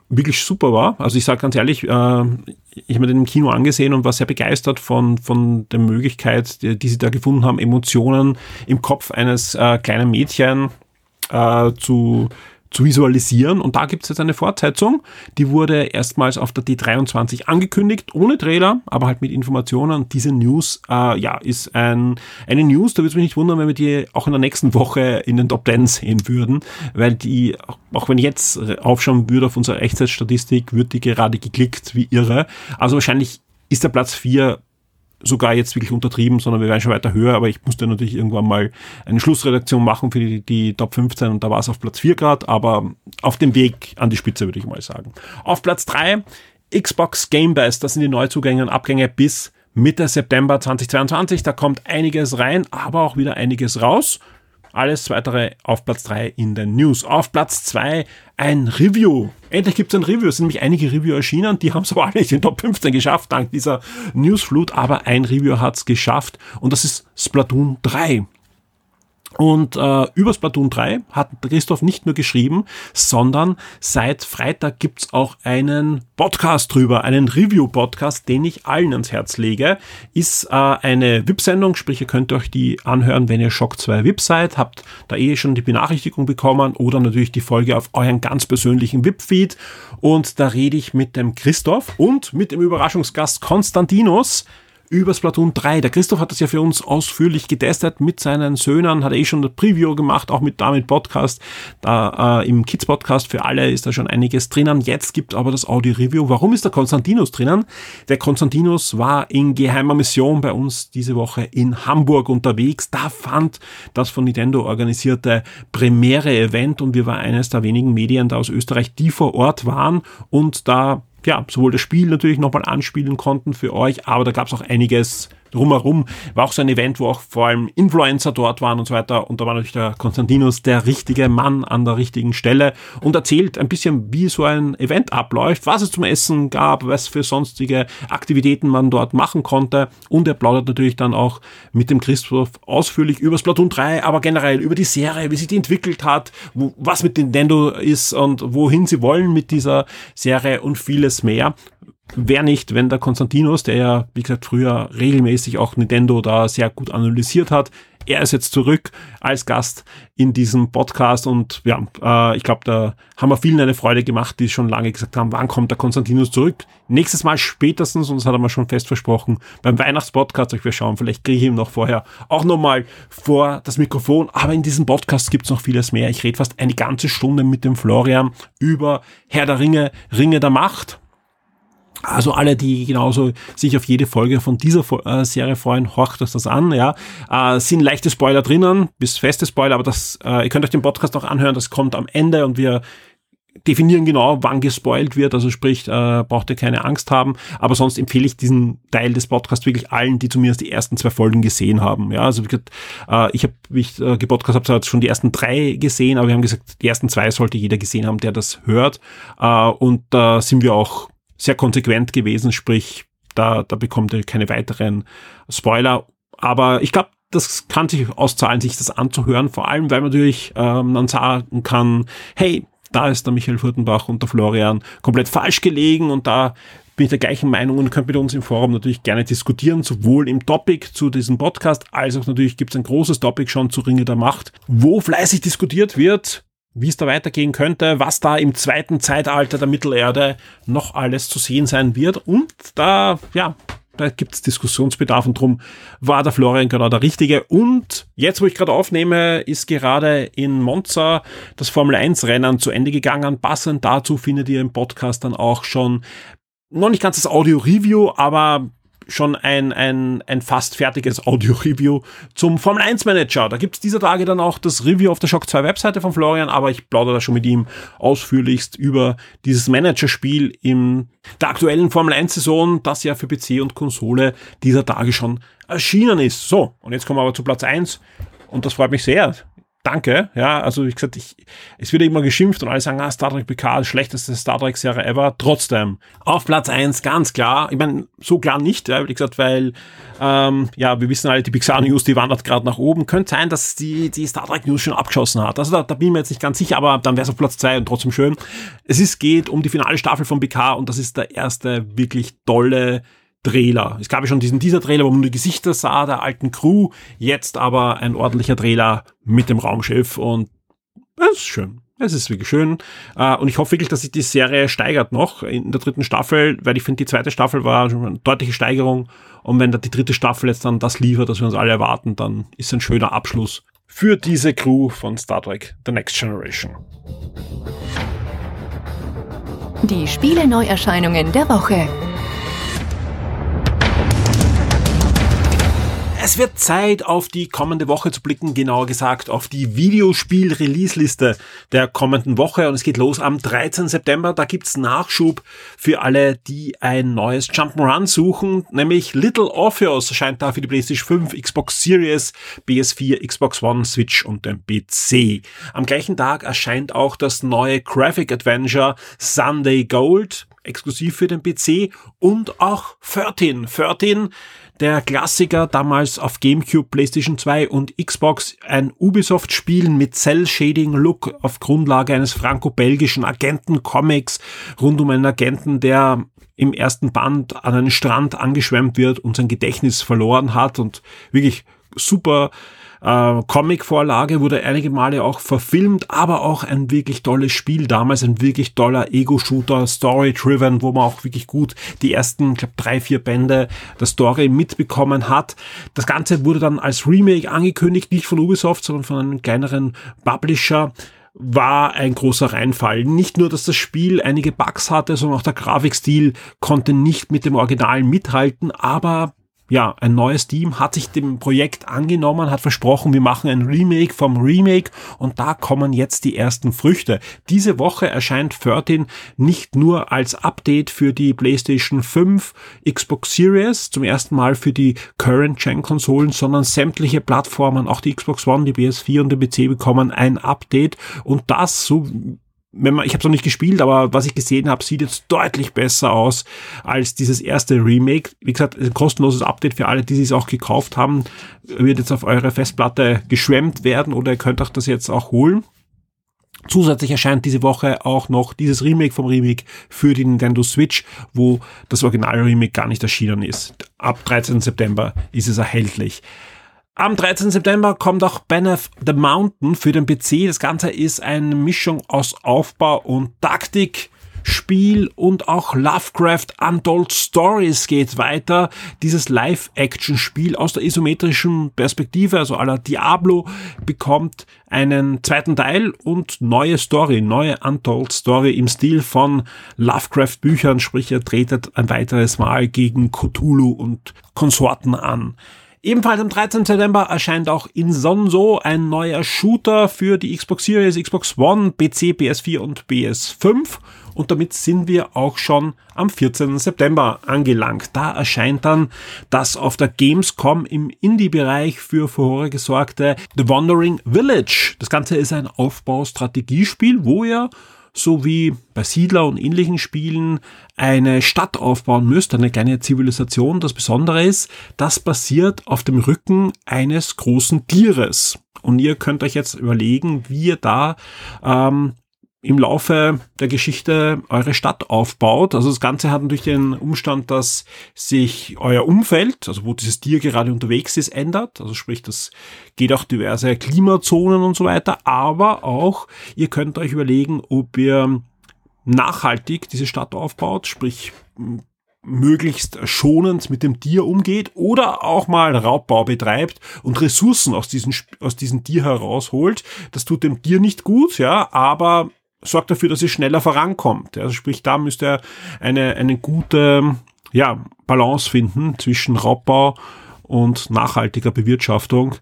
wirklich super war. Also ich sage ganz ehrlich, äh, ich habe mir den im Kino angesehen und war sehr begeistert von, von der Möglichkeit, die, die sie da gefunden haben, Emotionen im Kopf eines äh, kleinen Mädchen äh, zu zu visualisieren. Und da gibt es jetzt eine Fortsetzung. Die wurde erstmals auf der D23 angekündigt, ohne Trailer, aber halt mit Informationen. Diese News, äh, ja, ist ein, eine News, da würde es mich nicht wundern, wenn wir die auch in der nächsten Woche in den Top 10 sehen würden, weil die, auch wenn ich jetzt aufschauen würde auf unsere Echtzeitstatistik, wird die gerade geklickt wie irre. Also wahrscheinlich ist der Platz 4 sogar jetzt wirklich untertrieben, sondern wir werden schon weiter höher, aber ich musste natürlich irgendwann mal eine Schlussredaktion machen für die, die Top 15 und da war es auf Platz 4 Grad, aber auf dem Weg an die Spitze würde ich mal sagen. Auf Platz 3 Xbox Game Pass, das sind die Neuzugänge und Abgänge bis Mitte September 2022, da kommt einiges rein, aber auch wieder einiges raus. Alles weitere auf Platz 3 in den News. Auf Platz 2 ein Review. Endlich gibt es ein Review. Es sind nämlich einige Review erschienen. Die haben es aber alle nicht in Top 15 geschafft, dank dieser Newsflut. Aber ein Review hat es geschafft. Und das ist Splatoon 3. Und äh, über Splatoon 3 hat Christoph nicht nur geschrieben, sondern seit Freitag gibt's auch einen Podcast drüber, einen Review-Podcast, den ich allen ans Herz lege. Ist äh, eine VIP-Sendung, sprich ihr könnt euch die anhören, wenn ihr Shock 2 VIP seid, habt da eh schon die Benachrichtigung bekommen oder natürlich die Folge auf euren ganz persönlichen VIP-Feed. Und da rede ich mit dem Christoph und mit dem Überraschungsgast Konstantinos über Splatoon 3. Der Christoph hat das ja für uns ausführlich getestet mit seinen Söhnen, hat er eh schon das Preview gemacht, auch mit damit Podcast. Da äh, im Kids Podcast für alle ist da schon einiges drinnen. Jetzt gibt aber das Audio Review. Warum ist der Konstantinus drinnen? Der Konstantinus war in geheimer Mission bei uns diese Woche in Hamburg unterwegs. Da fand das von Nintendo organisierte Premiere-Event und wir waren eines der wenigen Medien da aus Österreich, die vor Ort waren und da ja, sowohl das Spiel natürlich nochmal anspielen konnten für euch, aber da gab es auch einiges drumherum. War auch so ein Event, wo auch vor allem Influencer dort waren und so weiter. Und da war natürlich der Konstantinus der richtige Mann an der richtigen Stelle und erzählt ein bisschen, wie so ein Event abläuft, was es zum Essen gab, was für sonstige Aktivitäten man dort machen konnte. Und er plaudert natürlich dann auch mit dem Christoph ausführlich über Splatoon 3, aber generell über die Serie, wie sich die entwickelt hat, wo, was mit Nintendo ist und wohin sie wollen mit dieser Serie und vieles mehr. Wer nicht, wenn der Konstantinos, der ja, wie gesagt, früher regelmäßig auch Nintendo da sehr gut analysiert hat, er ist jetzt zurück als Gast in diesem Podcast und ja, äh, ich glaube, da haben wir vielen eine Freude gemacht, die schon lange gesagt haben, wann kommt der Konstantinos zurück? Nächstes Mal spätestens, und das hat er mir schon fest versprochen, beim Weihnachtspodcast, ich wir schauen, vielleicht kriege ich ihm noch vorher auch nochmal vor das Mikrofon, aber in diesem Podcast gibt's noch vieles mehr. Ich rede fast eine ganze Stunde mit dem Florian über Herr der Ringe, Ringe der Macht also alle, die genauso sich auf jede Folge von dieser äh, Serie freuen, horcht euch das an. Ja, äh, sind leichte Spoiler drinnen, bis feste Spoiler, aber das, äh, ihr könnt euch den Podcast auch anhören. Das kommt am Ende und wir definieren genau, wann gespoilt wird, also sprich, äh, braucht ihr keine Angst haben. Aber sonst empfehle ich diesen Teil des Podcasts wirklich allen, die zumindest die ersten zwei Folgen gesehen haben. Ja, also wie gesagt, äh, ich habe, wie ich äh, gepodcast habe, schon die ersten drei gesehen, aber wir haben gesagt, die ersten zwei sollte jeder gesehen haben, der das hört. Äh, und da sind wir auch sehr konsequent gewesen, sprich, da, da bekommt ihr keine weiteren Spoiler. Aber ich glaube, das kann sich auszahlen, sich das anzuhören, vor allem, weil man natürlich ähm, dann sagen kann, hey, da ist der Michael Furtenbach und der Florian komplett falsch gelegen und da bin ich der gleichen Meinung und könnt mit uns im Forum natürlich gerne diskutieren, sowohl im Topic zu diesem Podcast, als auch natürlich gibt es ein großes Topic schon zu Ringe der Macht, wo fleißig diskutiert wird, wie es da weitergehen könnte, was da im zweiten Zeitalter der Mittelerde noch alles zu sehen sein wird und da, ja, da gibt es Diskussionsbedarf und drum war der Florian genau der Richtige. Und jetzt, wo ich gerade aufnehme, ist gerade in Monza das Formel 1 Rennen zu Ende gegangen. Passend dazu findet ihr im Podcast dann auch schon noch nicht ganz das Audio-Review, aber schon ein, ein, ein fast fertiges Audio-Review zum Formel 1 Manager. Da gibt's dieser Tage dann auch das Review auf der Shock 2 Webseite von Florian, aber ich plaudere da schon mit ihm ausführlichst über dieses Managerspiel in der aktuellen Formel 1 Saison, das ja für PC und Konsole dieser Tage schon erschienen ist. So, und jetzt kommen wir aber zu Platz 1 und das freut mich sehr danke. Ja, also wie gesagt, ich, es wird immer geschimpft und alle sagen, ah, Star Trek PK, schlechteste Star Trek Serie ever. Trotzdem, auf Platz eins ganz klar. Ich meine, so klar nicht, ja, wie gesagt, weil, ähm, ja, wir wissen alle, die Pixar News, die wandert gerade nach oben. Könnte sein, dass die, die Star Trek News schon abgeschossen hat. Also da, da bin ich mir jetzt nicht ganz sicher, aber dann wäre es auf Platz zwei und trotzdem schön. Es ist, geht um die finale Staffel von PK und das ist der erste wirklich tolle Trailer. Es gab ja schon diesen dieser Trailer, wo man die Gesichter sah der alten Crew, jetzt aber ein ordentlicher Trailer mit dem Raumschiff und das ist schön. Es ist wirklich schön. Uh, und ich hoffe wirklich, dass sich die Serie steigert noch in der dritten Staffel, weil ich finde, die zweite Staffel war schon eine deutliche Steigerung. Und wenn da die dritte Staffel jetzt dann das liefert, was wir uns alle erwarten, dann ist ein schöner Abschluss für diese Crew von Star Trek The Next Generation. Die Spiele Neuerscheinungen der Woche. Es wird Zeit, auf die kommende Woche zu blicken, genauer gesagt auf die Videospiel-Release-Liste der kommenden Woche. Und es geht los am 13. September. Da gibt's Nachschub für alle, die ein neues Jump'n'Run suchen, nämlich Little Orpheus erscheint da für die PlayStation 5, Xbox Series, PS4, Xbox One, Switch und den PC. Am gleichen Tag erscheint auch das neue Graphic Adventure Sunday Gold, exklusiv für den PC und auch 13. 13 der Klassiker damals auf GameCube, PlayStation 2 und Xbox, ein Ubisoft-Spiel mit Cell-Shading-Look auf Grundlage eines franco-belgischen Agenten-Comics rund um einen Agenten, der im ersten Band an einen Strand angeschwemmt wird und sein Gedächtnis verloren hat und wirklich super äh, Comic-Vorlage, wurde einige Male auch verfilmt, aber auch ein wirklich tolles Spiel damals, ein wirklich toller Ego-Shooter, Story-driven, wo man auch wirklich gut die ersten, ich glaube, drei, vier Bände der Story mitbekommen hat. Das Ganze wurde dann als Remake angekündigt, nicht von Ubisoft, sondern von einem kleineren Publisher war ein großer Reinfall. Nicht nur, dass das Spiel einige Bugs hatte, sondern auch der Grafikstil konnte nicht mit dem Original mithalten, aber ja, ein neues Team hat sich dem Projekt angenommen, hat versprochen, wir machen ein Remake vom Remake und da kommen jetzt die ersten Früchte. Diese Woche erscheint 13 nicht nur als Update für die PlayStation 5, Xbox Series, zum ersten Mal für die Current-Gen-Konsolen, sondern sämtliche Plattformen, auch die Xbox One, die PS4 und der PC bekommen ein Update und das, so wenn man, ich habe es noch nicht gespielt, aber was ich gesehen habe, sieht jetzt deutlich besser aus als dieses erste Remake. Wie gesagt, ein kostenloses Update für alle, die es auch gekauft haben, wird jetzt auf eure Festplatte geschwemmt werden oder ihr könnt euch das jetzt auch holen. Zusätzlich erscheint diese Woche auch noch dieses Remake vom Remake für die Nintendo Switch, wo das Original Remake gar nicht erschienen ist. Ab 13. September ist es erhältlich. Am 13. September kommt auch Benef the Mountain für den PC. Das Ganze ist eine Mischung aus Aufbau und Taktik. Spiel und auch Lovecraft Untold Stories geht weiter. Dieses Live-Action-Spiel aus der isometrischen Perspektive, also aller Diablo, bekommt einen zweiten Teil und neue Story, neue Untold Story im Stil von Lovecraft-Büchern, sprich er tretet ein weiteres Mal gegen Cthulhu und Konsorten an. Ebenfalls am 13. September erscheint auch in Sonso ein neuer Shooter für die Xbox Series, Xbox One, PC, PS4 und PS5. Und damit sind wir auch schon am 14. September angelangt. Da erscheint dann das auf der Gamescom im Indie-Bereich für Furore gesorgte The Wandering Village. Das Ganze ist ein Aufbaustrategiespiel, wo ihr so wie bei Siedler und ähnlichen Spielen eine Stadt aufbauen müsst, eine kleine Zivilisation. Das Besondere ist, das basiert auf dem Rücken eines großen Tieres. Und ihr könnt euch jetzt überlegen, wie ihr da ähm, im Laufe der Geschichte eure Stadt aufbaut. Also das Ganze hat natürlich den Umstand, dass sich euer Umfeld, also wo dieses Tier gerade unterwegs ist, ändert. Also sprich, das geht auch diverse Klimazonen und so weiter. Aber auch, ihr könnt euch überlegen, ob ihr nachhaltig diese Stadt aufbaut, sprich möglichst schonend mit dem Tier umgeht oder auch mal Raubbau betreibt und Ressourcen aus diesem, aus diesem Tier herausholt. Das tut dem Tier nicht gut, ja, aber sorgt dafür, dass es schneller vorankommt. Also sprich, da müsste er eine, eine gute ja, Balance finden zwischen Raubbau und nachhaltiger Bewirtschaftung.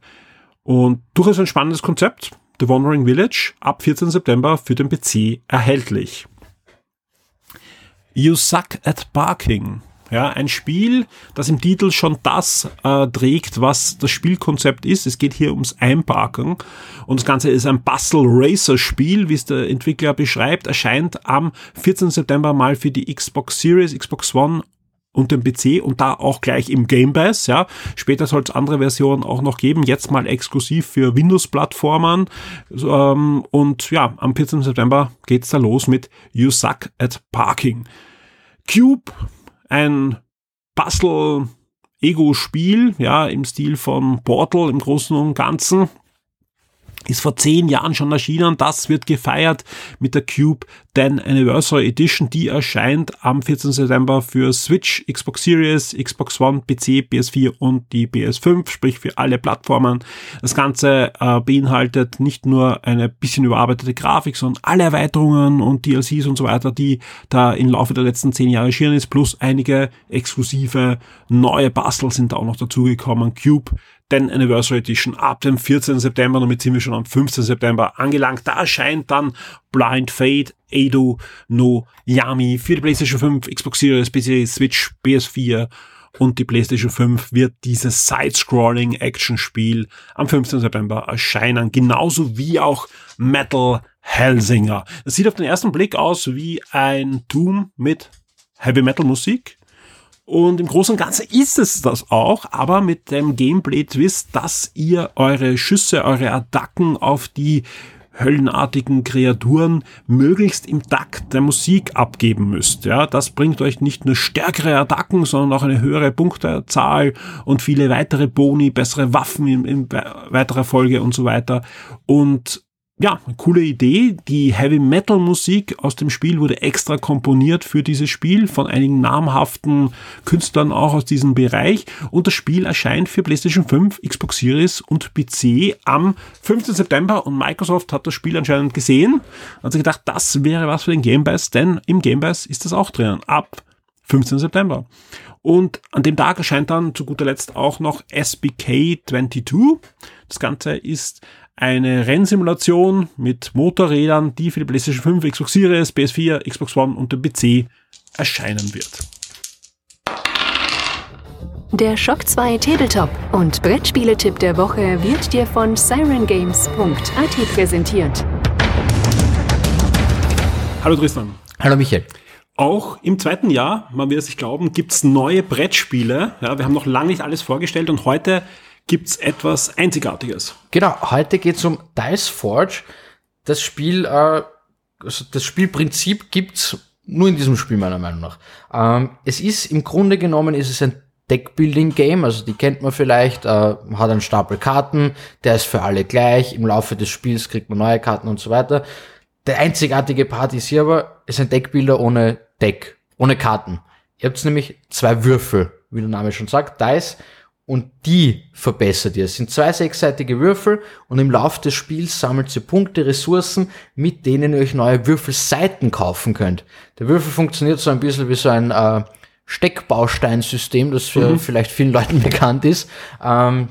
Und durchaus ein spannendes Konzept. The Wandering Village ab 14. September für den PC erhältlich. You Suck at Barking ja, ein Spiel, das im Titel schon das äh, trägt, was das Spielkonzept ist. Es geht hier ums Einparken und das Ganze ist ein Bustle Racer Spiel, wie es der Entwickler beschreibt, erscheint am 14. September mal für die Xbox Series, Xbox One und den PC und da auch gleich im Game Pass, ja. Später soll es andere Versionen auch noch geben, jetzt mal exklusiv für Windows-Plattformen. Ähm, und ja, am 14. September geht's da los mit You Suck at Parking. Cube ein Puzzle-Ego-Spiel, ja, im Stil von Portal im Großen und Ganzen ist vor zehn Jahren schon erschienen. Das wird gefeiert mit der Cube 10 Anniversary Edition. Die erscheint am 14. September für Switch, Xbox Series, Xbox One, PC, PS4 und die PS5, sprich für alle Plattformen. Das Ganze äh, beinhaltet nicht nur eine bisschen überarbeitete Grafik, sondern alle Erweiterungen und DLCs und so weiter, die da im Laufe der letzten zehn Jahre erschienen ist, plus einige exklusive neue Bastel sind da auch noch dazugekommen. Cube 10 Anniversary Edition ab dem 14. September, damit sind wir schon am 15. September angelangt. Da erscheint dann Blind Fate, Edo no Yami für die PlayStation 5, Xbox Series, PC, Switch, PS4 und die PlayStation 5 wird dieses Side-Scrolling Action-Spiel am 15. September erscheinen, genauso wie auch Metal Hellsinger. Das sieht auf den ersten Blick aus wie ein Doom mit Heavy Metal Musik. Und im Großen und Ganzen ist es das auch, aber mit dem Gameplay-Twist, dass ihr eure Schüsse, eure Attacken auf die höllenartigen Kreaturen möglichst im Takt der Musik abgeben müsst. Ja, das bringt euch nicht nur stärkere Attacken, sondern auch eine höhere Punktezahl und viele weitere Boni, bessere Waffen in, in weiterer Folge und so weiter. Und ja, coole Idee. Die Heavy Metal Musik aus dem Spiel wurde extra komponiert für dieses Spiel von einigen namhaften Künstlern auch aus diesem Bereich. Und das Spiel erscheint für PlayStation 5, Xbox Series und PC am 15. September. Und Microsoft hat das Spiel anscheinend gesehen. Hat sich gedacht, das wäre was für den Game Pass, denn im Game Pass ist das auch drinnen. Ab 15. September. Und an dem Tag erscheint dann zu guter Letzt auch noch SBK 22. Das Ganze ist eine Rennsimulation mit Motorrädern, die für die PlayStation 5, Xbox Series, PS4, Xbox One und den PC erscheinen wird. Der Shock 2 Tabletop und Brettspieletipp der Woche wird dir von sirengames.at präsentiert. Hallo Tristan. Hallo Michael. Auch im zweiten Jahr, man wird es sich glauben, gibt's neue Brettspiele. Ja, wir haben noch lange nicht alles vorgestellt und heute gibt's etwas Einzigartiges. Genau, heute geht's um Dice Forge. Das Spiel, äh, also das Spielprinzip gibt's nur in diesem Spiel meiner Meinung nach. Ähm, es ist im Grunde genommen ist es ein Deckbuilding-Game, also die kennt man vielleicht, äh, hat einen Stapel Karten, der ist für alle gleich, im Laufe des Spiels kriegt man neue Karten und so weiter. Der einzigartige Part ist hier aber, ist ein Deckbuilder ohne Deck, ohne Karten. Ihr habt nämlich zwei Würfel, wie der Name schon sagt, Dice, und die verbessert ihr. Es sind zwei sechsseitige Würfel und im Laufe des Spiels sammelt ihr Punkte, Ressourcen, mit denen ihr euch neue Würfelseiten kaufen könnt. Der Würfel funktioniert so ein bisschen wie so ein, äh, Steckbausteinsystem, das für vielleicht vielen Leuten (laughs) bekannt ist. Ähm,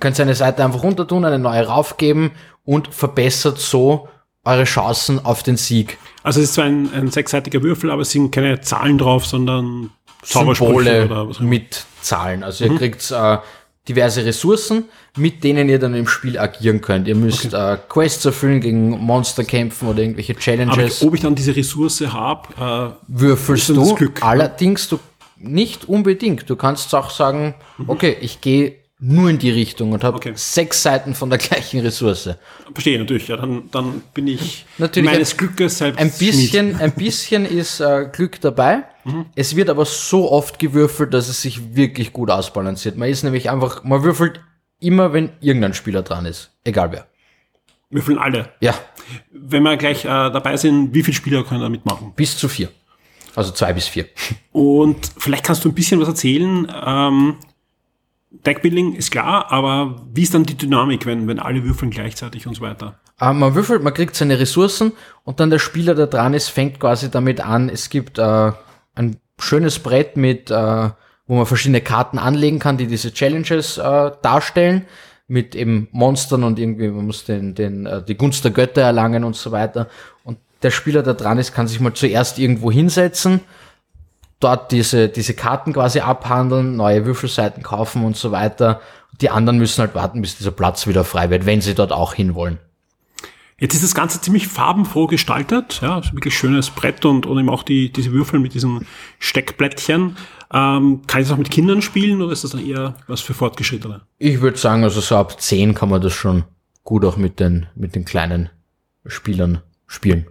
könnt ihr eine Seite einfach runter tun, eine neue raufgeben und verbessert so eure Chancen auf den Sieg. Also es ist zwar ein, ein sechsseitiger Würfel, aber es sind keine Zahlen drauf, sondern Symbole mit Zahlen. Also ihr kriegt äh, diverse Ressourcen, mit denen ihr dann im Spiel agieren könnt. Ihr müsst äh, Quests erfüllen, gegen Monster kämpfen oder irgendwelche Aber Challenges. ob ich dann diese Ressource habe, äh, würfelst du. Glück? Allerdings du nicht unbedingt. Du kannst auch sagen, okay, ich gehe nur in die Richtung und habe Okay. sechs Seiten von der gleichen Ressource. verstehe natürlich, ja, dann, dann bin ich Natürlich meines ein- Glückes selbst Ein bisschen, ein bisschen ist äh, Glück dabei. Mhm. Es wird aber so oft gewürfelt, dass es sich wirklich gut ausbalanciert. Man ist nämlich einfach, man würfelt immer, wenn irgendein Spieler dran ist. Egal wer. Würfeln alle. Ja, Wenn wir gleich äh, dabei sind, wie viele Spieler können da mitmachen? bis zu vier. Also zwei bis vier. Und vielleicht kannst du ein bisschen was erzählen. Ähm, Deckbuilding ist klar, aber wie ist dann die Dynamik, wenn, wenn alle würfeln gleichzeitig und so weiter? Äh, man würfelt, man kriegt seine Ressourcen und dann der Spieler, der dran ist, fängt quasi damit an. Es gibt äh, ein schönes Brett mit, äh, wo man verschiedene Karten anlegen kann, die diese Challenges äh, darstellen, mit eben Monstern und irgendwie, man muss den, den, äh, die Gunst der Götter erlangen und so weiter. Und der Spieler, der dran ist, kann sich mal zuerst irgendwo hinsetzen, dort diese, diese Karten quasi abhandeln, neue Würfelseiten kaufen und so weiter. Die anderen müssen halt warten, bis dieser Platz wieder frei wird, wenn sie dort auch hinwollen. Jetzt ist das Ganze ziemlich farbenfroh gestaltet, ja, ist ein wirklich schönes Brett und, und eben auch die, diese Würfel mit diesen Steckblättchen. Ähm, kann ich das auch mit Kindern spielen oder ist das dann eher was für Fortgeschrittene? Ich würde sagen, also so ab 10 kann man das schon gut auch mit den, mit den kleinen Spielern spielen.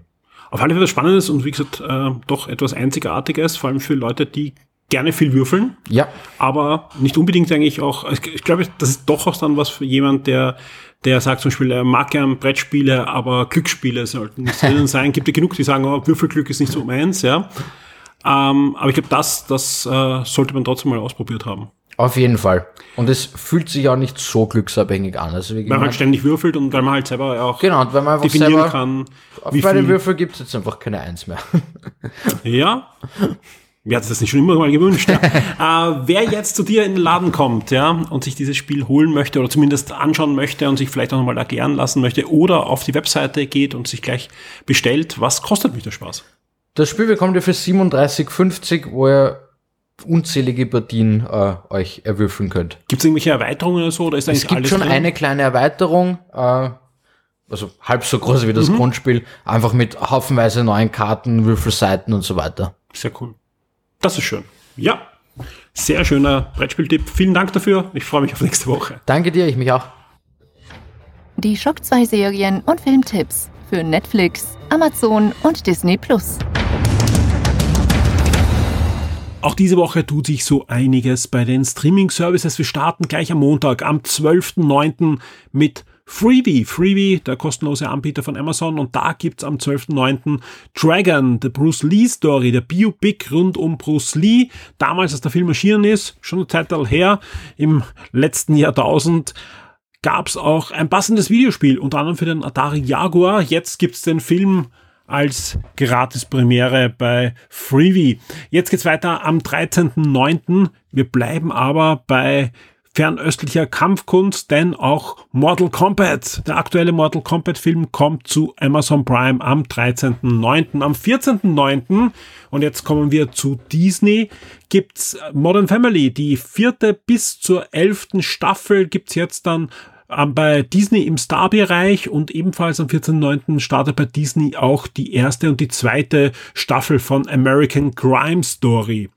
Auf alle Fälle was Spannendes und wie gesagt, äh, doch etwas Einzigartiges, vor allem für Leute, die gerne viel würfeln, Ja, aber nicht unbedingt eigentlich auch, ich, ich glaube, das ist doch auch dann was für jemand, der, der sagt zum Beispiel, er mag gern Brettspiele, aber Glücksspiele sollten nicht drinnen (laughs) sein. Gibt ja genug, die sagen, oh, Würfelglück ist nicht so meins, ja. Ähm, aber ich glaube, das, das äh, sollte man trotzdem mal ausprobiert haben. Auf jeden Fall. Und es fühlt sich auch nicht so glücksabhängig an. Also Weil man halt ständig würfelt und weil man halt selber auch genau, und wenn man einfach definieren selber, kann, wie bei den viel. Würfel gibt es jetzt einfach keine Eins mehr. (laughs) Ja. Mir hat es das nicht schon immer mal gewünscht. Ja. (laughs) äh, wer jetzt zu dir in den Laden kommt, ja, und sich dieses Spiel holen möchte oder zumindest anschauen möchte und sich vielleicht auch nochmal erklären lassen möchte oder auf die Webseite geht und sich gleich bestellt, was kostet mich der Spaß? Das Spiel bekommt ihr für 37,50, wo ihr unzählige Partien äh, euch erwürfeln könnt. Gibt es irgendwelche Erweiterungen oder so? Oder ist Es gibt alles schon drin? eine kleine Erweiterung, äh, also halb so groß wie Mhm. das Grundspiel, einfach mit haufenweise neuen Karten, Würfelseiten und so weiter. Sehr cool. Das ist schön. Ja. Sehr schöner Brettspieltipp. Vielen Dank dafür. Ich freue mich auf nächste Woche. Danke dir, ich mich auch. Die Schock 2 Serien und Filmtipps für Netflix, Amazon und Disney Plus. Auch diese Woche tut sich so einiges bei den Streaming-Services. Wir starten gleich am Montag, am 12.09. mit Freebie. Freebie, der kostenlose Anbieter von Amazon. Und da gibt's am 12.09. Dragon, der Bruce Lee Story, der Biopic rund um Bruce Lee. Damals, als der Film erschienen ist, schon eine Zeit her, im letzten Jahrtausend, gab's auch ein passendes Videospiel, unter anderem für den Atari Jaguar. Jetzt gibt's den Film als Gratis-Premiere bei Freebie. Jetzt geht's weiter am 13.09. Wir bleiben aber bei fernöstlicher Kampfkunst, denn auch Mortal Kombat, der aktuelle Mortal Kombat Film kommt zu Amazon Prime am 13.09. Am 14.09. und jetzt kommen wir zu Disney, gibt's Modern Family, die vierte bis zur elften Staffel gibt's jetzt dann ähm, bei Disney im Star-Bereich und ebenfalls am 14.09. startet bei Disney auch die erste und die zweite Staffel von American Crime Story.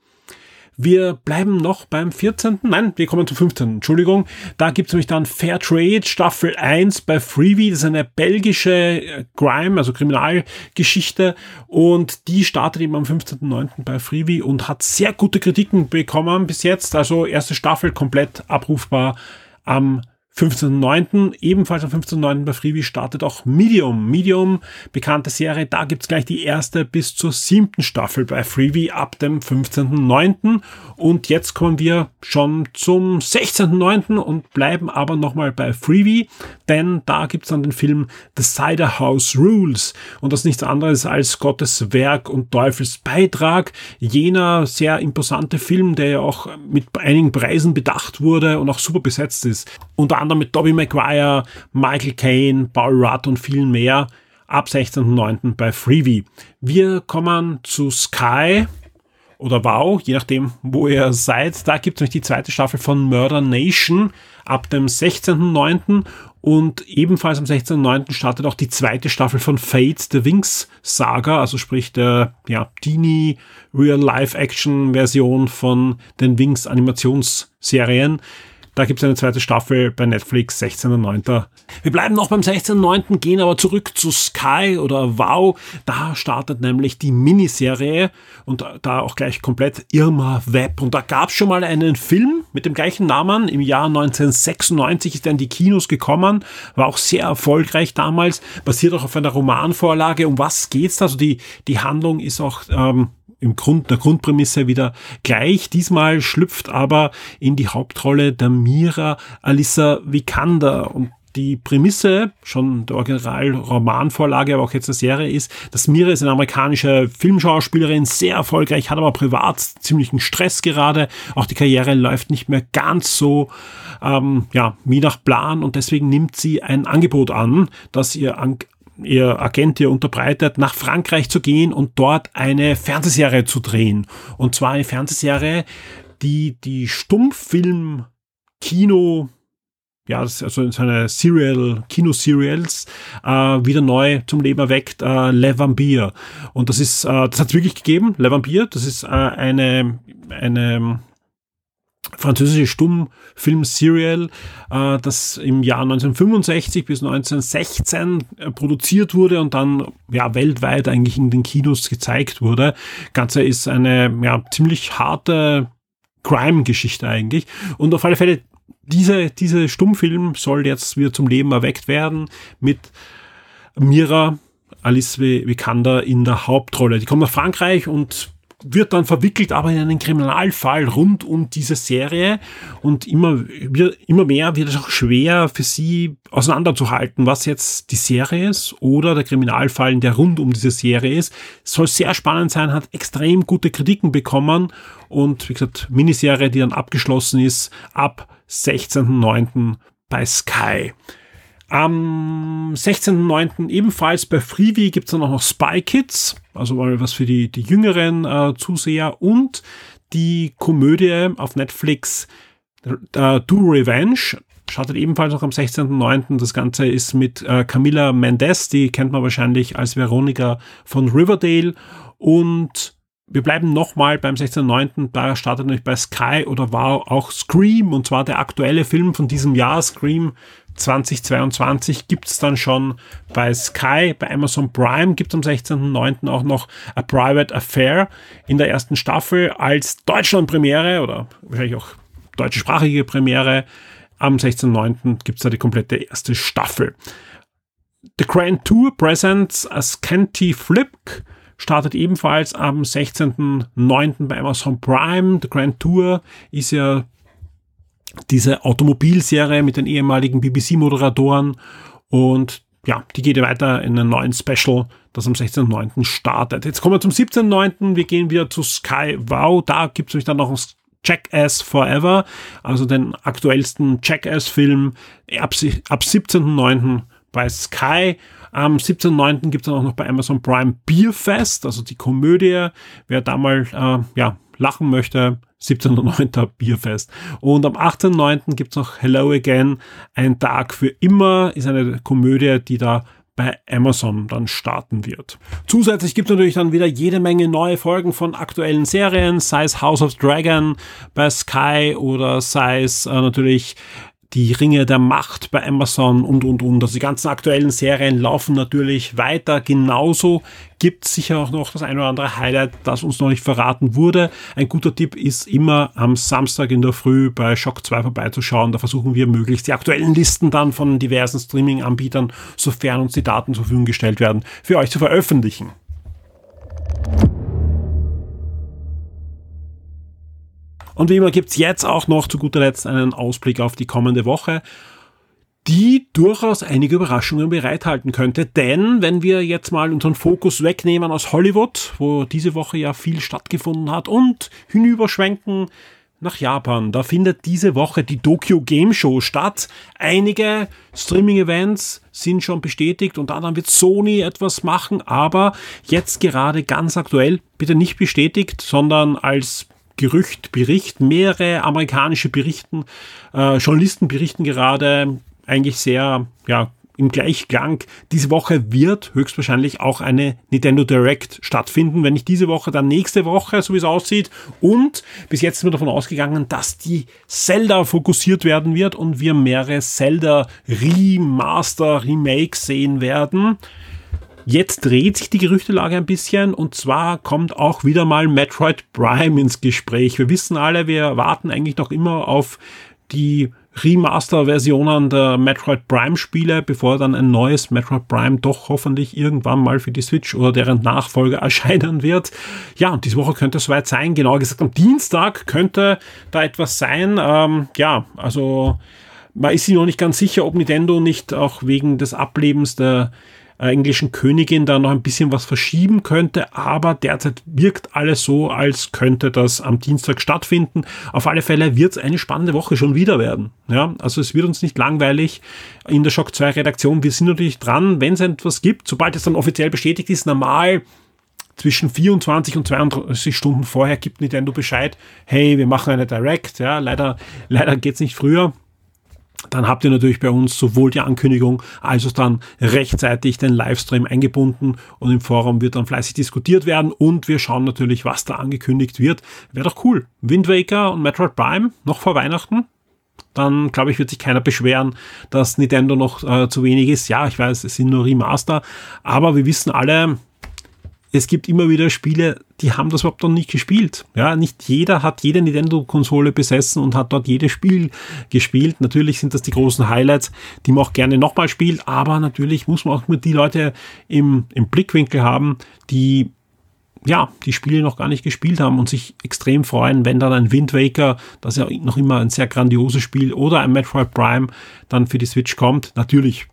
Wir bleiben noch beim 14. Nein, wir kommen zum 15. Entschuldigung. Da gibt's nämlich dann Fair Trade Staffel 1 bei Freebie. Das ist eine belgische äh, Crime, also Kriminalgeschichte. Und die startet eben am 15.09. bei Freebie und hat sehr gute Kritiken bekommen bis jetzt. Also erste Staffel komplett abrufbar am 15.09. ebenfalls am 15.09. bei Freebie startet auch Medium. Medium, bekannte Serie, da gibt's gleich die erste bis zur siebten Staffel bei Freebie ab dem 15.09. Und jetzt kommen wir schon zum 16.09. und bleiben aber nochmal bei Freebie, denn da gibt's dann den Film The Cider House Rules. Und das ist nichts anderes als Gottes Werk und Teufels Beitrag. Jener sehr imposante Film, der ja auch mit einigen Preisen bedacht wurde und auch super besetzt ist. Unter anderem mit Tobey Maguire, Michael Caine, Paul Rudd und vielen mehr ab 16.09. bei Freebie. Wir kommen zu Sky oder Wow, je nachdem, wo ihr seid. Da gibt es nämlich die zweite Staffel von Murder Nation ab dem 16.09. Und ebenfalls am 16.09. startet auch die zweite Staffel von Fate the Wings Saga, also sprich der ja, Teenie Real-Life-Action-Version von den Wings Animationsserien. Da gibt es eine zweite Staffel bei Netflix, 16.09. Wir bleiben noch beim 16.09., gehen aber zurück zu Sky oder Wow. Da startet nämlich die Miniserie und da auch gleich komplett Irma Web. Und da gab es schon mal einen Film mit dem gleichen Namen. Im Jahr 1996 ist er in die Kinos gekommen, war auch sehr erfolgreich damals, basiert auch auf einer Romanvorlage. Um was geht's? Also die, die Handlung ist auch ähm, im Grund, der Grundprämisse wieder gleich. Diesmal schlüpft aber in die Hauptrolle der Mira Alissa Vikander und die Prämisse, schon der Original-Romanvorlage, aber auch jetzt eine Serie ist, dass Mira ist eine amerikanische Filmschauspielerin, sehr erfolgreich, hat aber privat ziemlichen Stress gerade. Auch die Karriere läuft nicht mehr ganz so, ähm, ja, wie nach Plan und deswegen nimmt sie ein Angebot an, das ihr ihr Agent ihr unterbreitet, nach Frankreich zu gehen und dort eine Fernsehserie zu drehen. Und zwar eine Fernsehserie, die die Stummfilm Kino ja, also so eine Serial, Kino-Serials äh, wieder neu zum Leben erweckt, äh, Le Vampire. Und das ist, äh, das hat es wirklich gegeben, Le Vampire, das ist äh, eine, eine französische Stummfilm-Serial, äh, das im Jahr 1965 bis 1916 äh, produziert wurde und dann ja weltweit eigentlich in den Kinos gezeigt wurde. Ganze ist eine ja ziemlich harte Crime-Geschichte eigentlich und auf alle Fälle diese, diese Stummfilm soll jetzt wieder zum Leben erweckt werden mit Mira Alice Vikander in der Hauptrolle. Die kommt nach Frankreich und wird dann verwickelt aber in einen Kriminalfall rund um diese Serie und immer, immer mehr wird es auch schwer für sie auseinanderzuhalten, was jetzt die Serie ist oder der Kriminalfall, der rund um diese Serie ist. soll sehr spannend sein, hat extrem gute Kritiken bekommen und wie gesagt, Miniserie, die dann abgeschlossen ist, ab 16.09. bei Sky. Am 16.09. ebenfalls bei Freebie gibt es dann auch noch Spy Kids, also mal was für die, die jüngeren äh, Zuseher und die Komödie auf Netflix äh, Do Revenge. Startet ebenfalls noch am 16.09. Das Ganze ist mit äh, Camilla Mendes, die kennt man wahrscheinlich als Veronika von Riverdale und wir bleiben nochmal beim 16.9. Da startet nämlich bei Sky oder war auch Scream und zwar der aktuelle Film von diesem Jahr, Scream 2022 gibt es dann schon bei Sky, bei Amazon Prime gibt es am 16.09. auch noch A Private Affair in der ersten Staffel als Deutschland-Premiere oder wahrscheinlich auch deutschsprachige Premiere. Am 16.09. gibt es da die komplette erste Staffel. The Grand Tour Presents a Scanty Flip startet ebenfalls am 16.09. bei Amazon Prime. The Grand Tour ist ja diese Automobilserie mit den ehemaligen BBC-Moderatoren und ja, die geht weiter in einem neuen Special, das am 16.09. startet. Jetzt kommen wir zum 17.09. Wir gehen wieder zu Sky Wow. Da gibt es nämlich dann noch ein Jackass Forever, also den aktuellsten Jackass-Film ab, ab 17.09. bei Sky. Am 17.09. gibt es dann auch noch bei Amazon Prime Beerfest, also die Komödie. Wer da mal äh, ja, lachen möchte, 17.09. Bierfest. Und am 18.09. gibt's noch Hello Again, ein Tag für immer, ist eine Komödie, die da bei Amazon dann starten wird. Zusätzlich gibt es natürlich dann wieder jede Menge neue Folgen von aktuellen Serien, sei es House of Dragon bei Sky oder sei es äh, natürlich die Ringe der Macht bei Amazon und, und, und. Also die ganzen aktuellen Serien laufen natürlich weiter. Genauso gibt es sicher auch noch das ein oder andere Highlight, das uns noch nicht verraten wurde. Ein guter Tipp ist immer am Samstag in der Früh bei Shock 2 vorbeizuschauen. Da versuchen wir möglichst die aktuellen Listen dann von diversen Streaming-Anbietern, sofern uns die Daten zur Verfügung gestellt werden, für euch zu veröffentlichen. Und wie immer gibt's jetzt auch noch zu guter Letzt einen Ausblick auf die kommende Woche, die durchaus einige Überraschungen bereithalten könnte. Denn wenn wir jetzt mal unseren Fokus wegnehmen aus Hollywood, wo diese Woche ja viel stattgefunden hat, und hinüberschwenken nach Japan. Da findet diese Woche die Tokyo Game Show statt. Einige Streaming-Events sind schon bestätigt und dann wird Sony etwas machen, aber jetzt gerade ganz aktuell, bitte nicht bestätigt, sondern als Gerücht, Bericht, mehrere amerikanische Berichten, äh, Journalisten berichten gerade eigentlich sehr, ja, im Gleichklang. Diese Woche wird höchstwahrscheinlich auch eine Nintendo Direct stattfinden. Wenn nicht diese Woche, dann nächste Woche, so wie es aussieht. Und bis jetzt sind wir davon ausgegangen, dass die Zelda fokussiert werden wird und wir mehrere Zelda Remaster, Remakes sehen werden. Jetzt dreht sich die Gerüchtelage ein bisschen und zwar kommt auch wieder mal Metroid Prime ins Gespräch. Wir wissen alle, wir warten eigentlich noch immer auf die Remaster-Versionen der Metroid Prime-Spiele, bevor dann ein neues Metroid Prime doch hoffentlich irgendwann mal für die Switch oder deren Nachfolger (laughs) erscheinen wird. Ja, und diese Woche könnte es soweit sein. Genauer gesagt, am Dienstag könnte da etwas sein. Ähm, ja, also man ist sich noch nicht ganz sicher, ob Nintendo nicht auch wegen des Ablebens der englischen Königin da noch ein bisschen was verschieben könnte, aber derzeit wirkt alles so, als könnte das am Dienstag stattfinden. Auf alle Fälle wird es eine spannende Woche schon wieder werden. Ja, also es wird uns nicht langweilig in der Shock 2 Redaktion. Wir sind natürlich dran, wenn es etwas gibt, sobald es dann offiziell bestätigt ist, normal zwischen 24 und 32 Stunden vorher gibt Nintendo Bescheid, hey, wir machen eine Direct, ja, leider, leider geht's nicht früher dann habt ihr natürlich bei uns sowohl die Ankündigung als auch dann rechtzeitig den Livestream eingebunden und im Forum wird dann fleißig diskutiert werden und wir schauen natürlich, was da angekündigt wird. Wäre doch cool. Wind Waker und Metroid Prime noch vor Weihnachten. Dann glaube ich, wird sich keiner beschweren, dass Nintendo noch äh, zu wenig ist. Ja, ich weiß, es sind nur Remaster, aber wir wissen alle, es gibt immer wieder Spiele, die haben das überhaupt noch nicht gespielt. Ja, nicht jeder hat jede Nintendo-Konsole besessen und hat dort jedes Spiel gespielt. Natürlich sind das die großen Highlights, die man auch gerne nochmal spielt, aber natürlich muss man auch mit die Leute im, im Blickwinkel haben, die ja, die Spiele noch gar nicht gespielt haben und sich extrem freuen, wenn dann ein Wind Waker, das ja noch immer ein sehr grandioses Spiel, oder ein Metroid Prime dann für die Switch kommt. Natürlich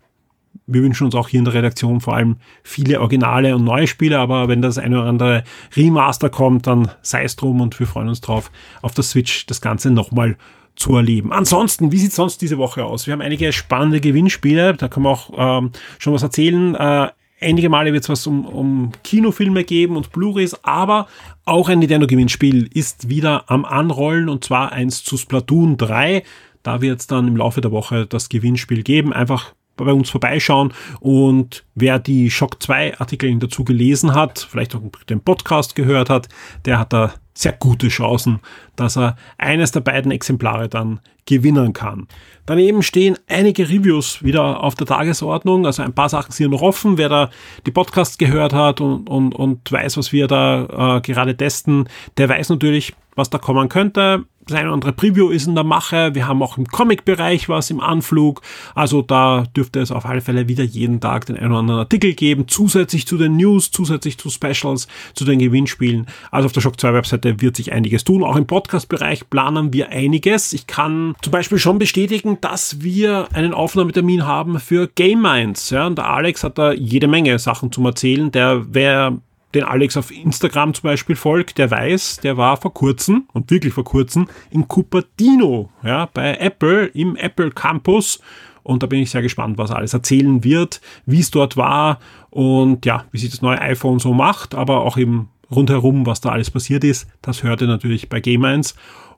wir wünschen uns auch hier in der Redaktion vor allem viele originale und neue Spiele, aber wenn das eine oder andere Remaster kommt, dann sei es drum und wir freuen uns drauf, auf der Switch das Ganze nochmal zu erleben. Ansonsten, wie sieht sonst diese Woche aus? Wir haben einige spannende Gewinnspiele, da können wir auch ähm, schon was erzählen. Äh, einige Male wird es was um, um Kinofilme geben und Blu-rays, aber auch ein Nintendo-Gewinnspiel ist wieder am Anrollen und zwar eins zu Splatoon 3. Da wird es dann im Laufe der Woche das Gewinnspiel geben. Einfach bei uns vorbeischauen. Und wer die Shock 2 Artikel dazu gelesen hat, vielleicht auch den Podcast gehört hat, der hat da sehr gute Chancen, dass er eines der beiden Exemplare dann gewinnen kann. Daneben stehen einige Reviews wieder auf der Tagesordnung. Also ein paar Sachen sind noch offen. Wer da die Podcasts gehört hat und, und, und weiß, was wir da äh, gerade testen, der weiß natürlich, was da kommen könnte das eine oder andere Preview ist in der Mache. Wir haben auch im Comic-Bereich was im Anflug. Also da dürfte es auf alle Fälle wieder jeden Tag den einen oder anderen Artikel geben, zusätzlich zu den News, zusätzlich zu Specials, zu den Gewinnspielen. Also auf der Shock 2 Webseite wird sich einiges tun. Auch im Podcast-Bereich planen wir einiges. Ich kann zum Beispiel schon bestätigen, dass wir einen Aufnahmetermin haben für Game Minds. Ja, und der Alex hat da jede Menge Sachen zum Erzählen. Der, wer den Alex auf Instagram zum Beispiel folgt, der weiß, der war vor kurzem und wirklich vor kurzem in Cupertino, ja, bei Apple im Apple Campus. Und da bin ich sehr gespannt, was er alles erzählen wird, wie es dort war und ja, wie sich das neue iPhone so macht, aber auch eben rundherum, was da alles passiert ist. Das hört ihr natürlich bei Game 1.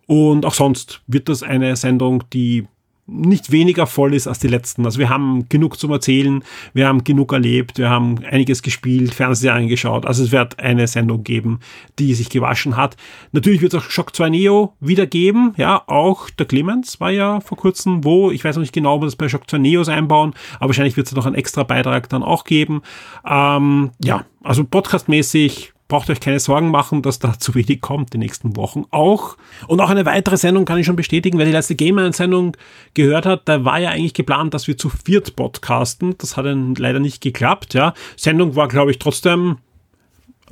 Und auch sonst wird das eine Sendung, die nicht weniger voll ist als die letzten. Also wir haben genug zum Erzählen, wir haben genug erlebt, wir haben einiges gespielt, Fernseher angeschaut. Also es wird eine Sendung geben, die sich gewaschen hat. Natürlich wird es auch Shock 2 Neo wieder geben. Ja, auch der Clemens war ja vor kurzem wo. Ich weiß noch nicht genau, ob wir das bei Shock 2 Neos einbauen, aber wahrscheinlich wird es noch einen extra Beitrag dann auch geben. Ähm, ja, also podcastmäßig braucht euch keine Sorgen machen, dass da zu wenig kommt die nächsten Wochen auch. Und auch eine weitere Sendung kann ich schon bestätigen, wer die letzte Gamer-Sendung gehört hat, da war ja eigentlich geplant, dass wir zu viert podcasten. Das hat dann leider nicht geklappt, ja. Sendung war, glaube ich, trotzdem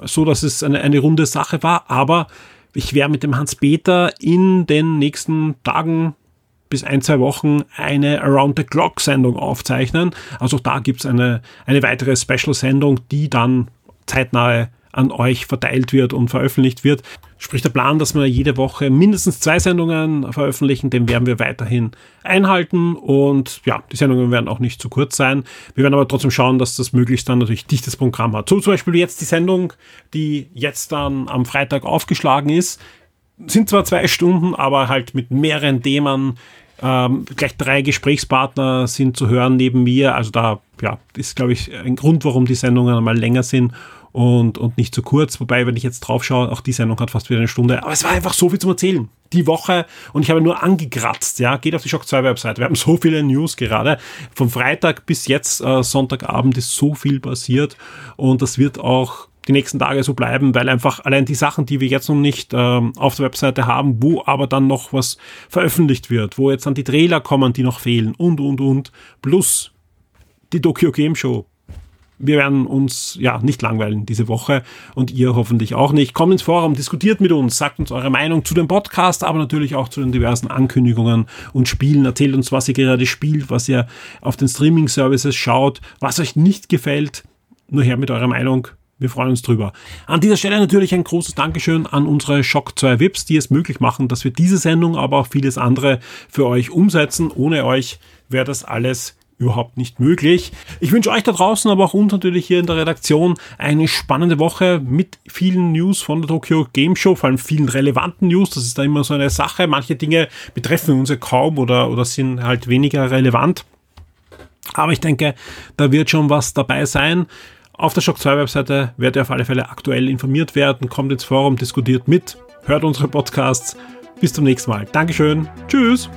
so, dass es eine, eine runde Sache war, aber ich werde mit dem Hans-Peter in den nächsten Tagen bis ein, zwei Wochen eine Around-the-Clock-Sendung aufzeichnen. Also da gibt's eine, eine weitere Special-Sendung, die dann zeitnahe an euch verteilt wird und veröffentlicht wird. Sprich der Plan, dass wir jede Woche mindestens zwei Sendungen veröffentlichen, den werden wir weiterhin einhalten und ja, die Sendungen werden auch nicht zu kurz sein. Wir werden aber trotzdem schauen, dass das möglichst dann natürlich dichtes Programm hat. So zum Beispiel jetzt die Sendung, die jetzt dann am Freitag aufgeschlagen ist, sind zwar zwei Stunden, aber halt mit mehreren Themen. Ähm, gleich drei Gesprächspartner sind zu hören neben mir. Also da ja, ist, glaube ich, ein Grund, warum die Sendungen einmal länger sind und, und nicht zu kurz. Wobei, wenn ich jetzt drauf schaue, auch die Sendung hat fast wieder eine Stunde. Aber es war einfach so viel zum Erzählen. Die Woche und ich habe nur angekratzt, ja. Geht auf die Shock 2 Website. Wir haben so viele News gerade. Von Freitag bis jetzt, äh, Sonntagabend, ist so viel passiert und das wird auch die nächsten Tage so bleiben, weil einfach allein die Sachen, die wir jetzt noch nicht ähm, auf der Webseite haben, wo aber dann noch was veröffentlicht wird, wo jetzt dann die Trailer kommen, die noch fehlen und, und, und, plus die Tokyo Game Show wir werden uns ja nicht langweilen diese Woche und ihr hoffentlich auch nicht. Kommt ins Forum, diskutiert mit uns, sagt uns eure Meinung zu dem Podcast, aber natürlich auch zu den diversen Ankündigungen und Spielen. Erzählt uns, was ihr gerade spielt, was ihr auf den Streaming-Services schaut, was euch nicht gefällt. Nur her mit eurer Meinung. Wir freuen uns drüber. An dieser Stelle natürlich ein großes Dankeschön an unsere Shock 2 Vips, die es möglich machen, dass wir diese Sendung, aber auch vieles andere für euch umsetzen. Ohne euch wäre das alles überhaupt nicht möglich. Ich wünsche euch da draußen, aber auch uns natürlich hier in der Redaktion eine spannende Woche mit vielen News von der Tokyo Game Show, vor allem vielen relevanten News. Das ist da immer so eine Sache. Manche Dinge betreffen uns ja kaum oder, oder sind halt weniger relevant. Aber ich denke, da wird schon was dabei sein. Auf der Shock 2 Webseite werdet ihr auf alle Fälle aktuell informiert werden. Kommt ins Forum, diskutiert mit, hört unsere Podcasts. Bis zum nächsten Mal. Dankeschön. Tschüss.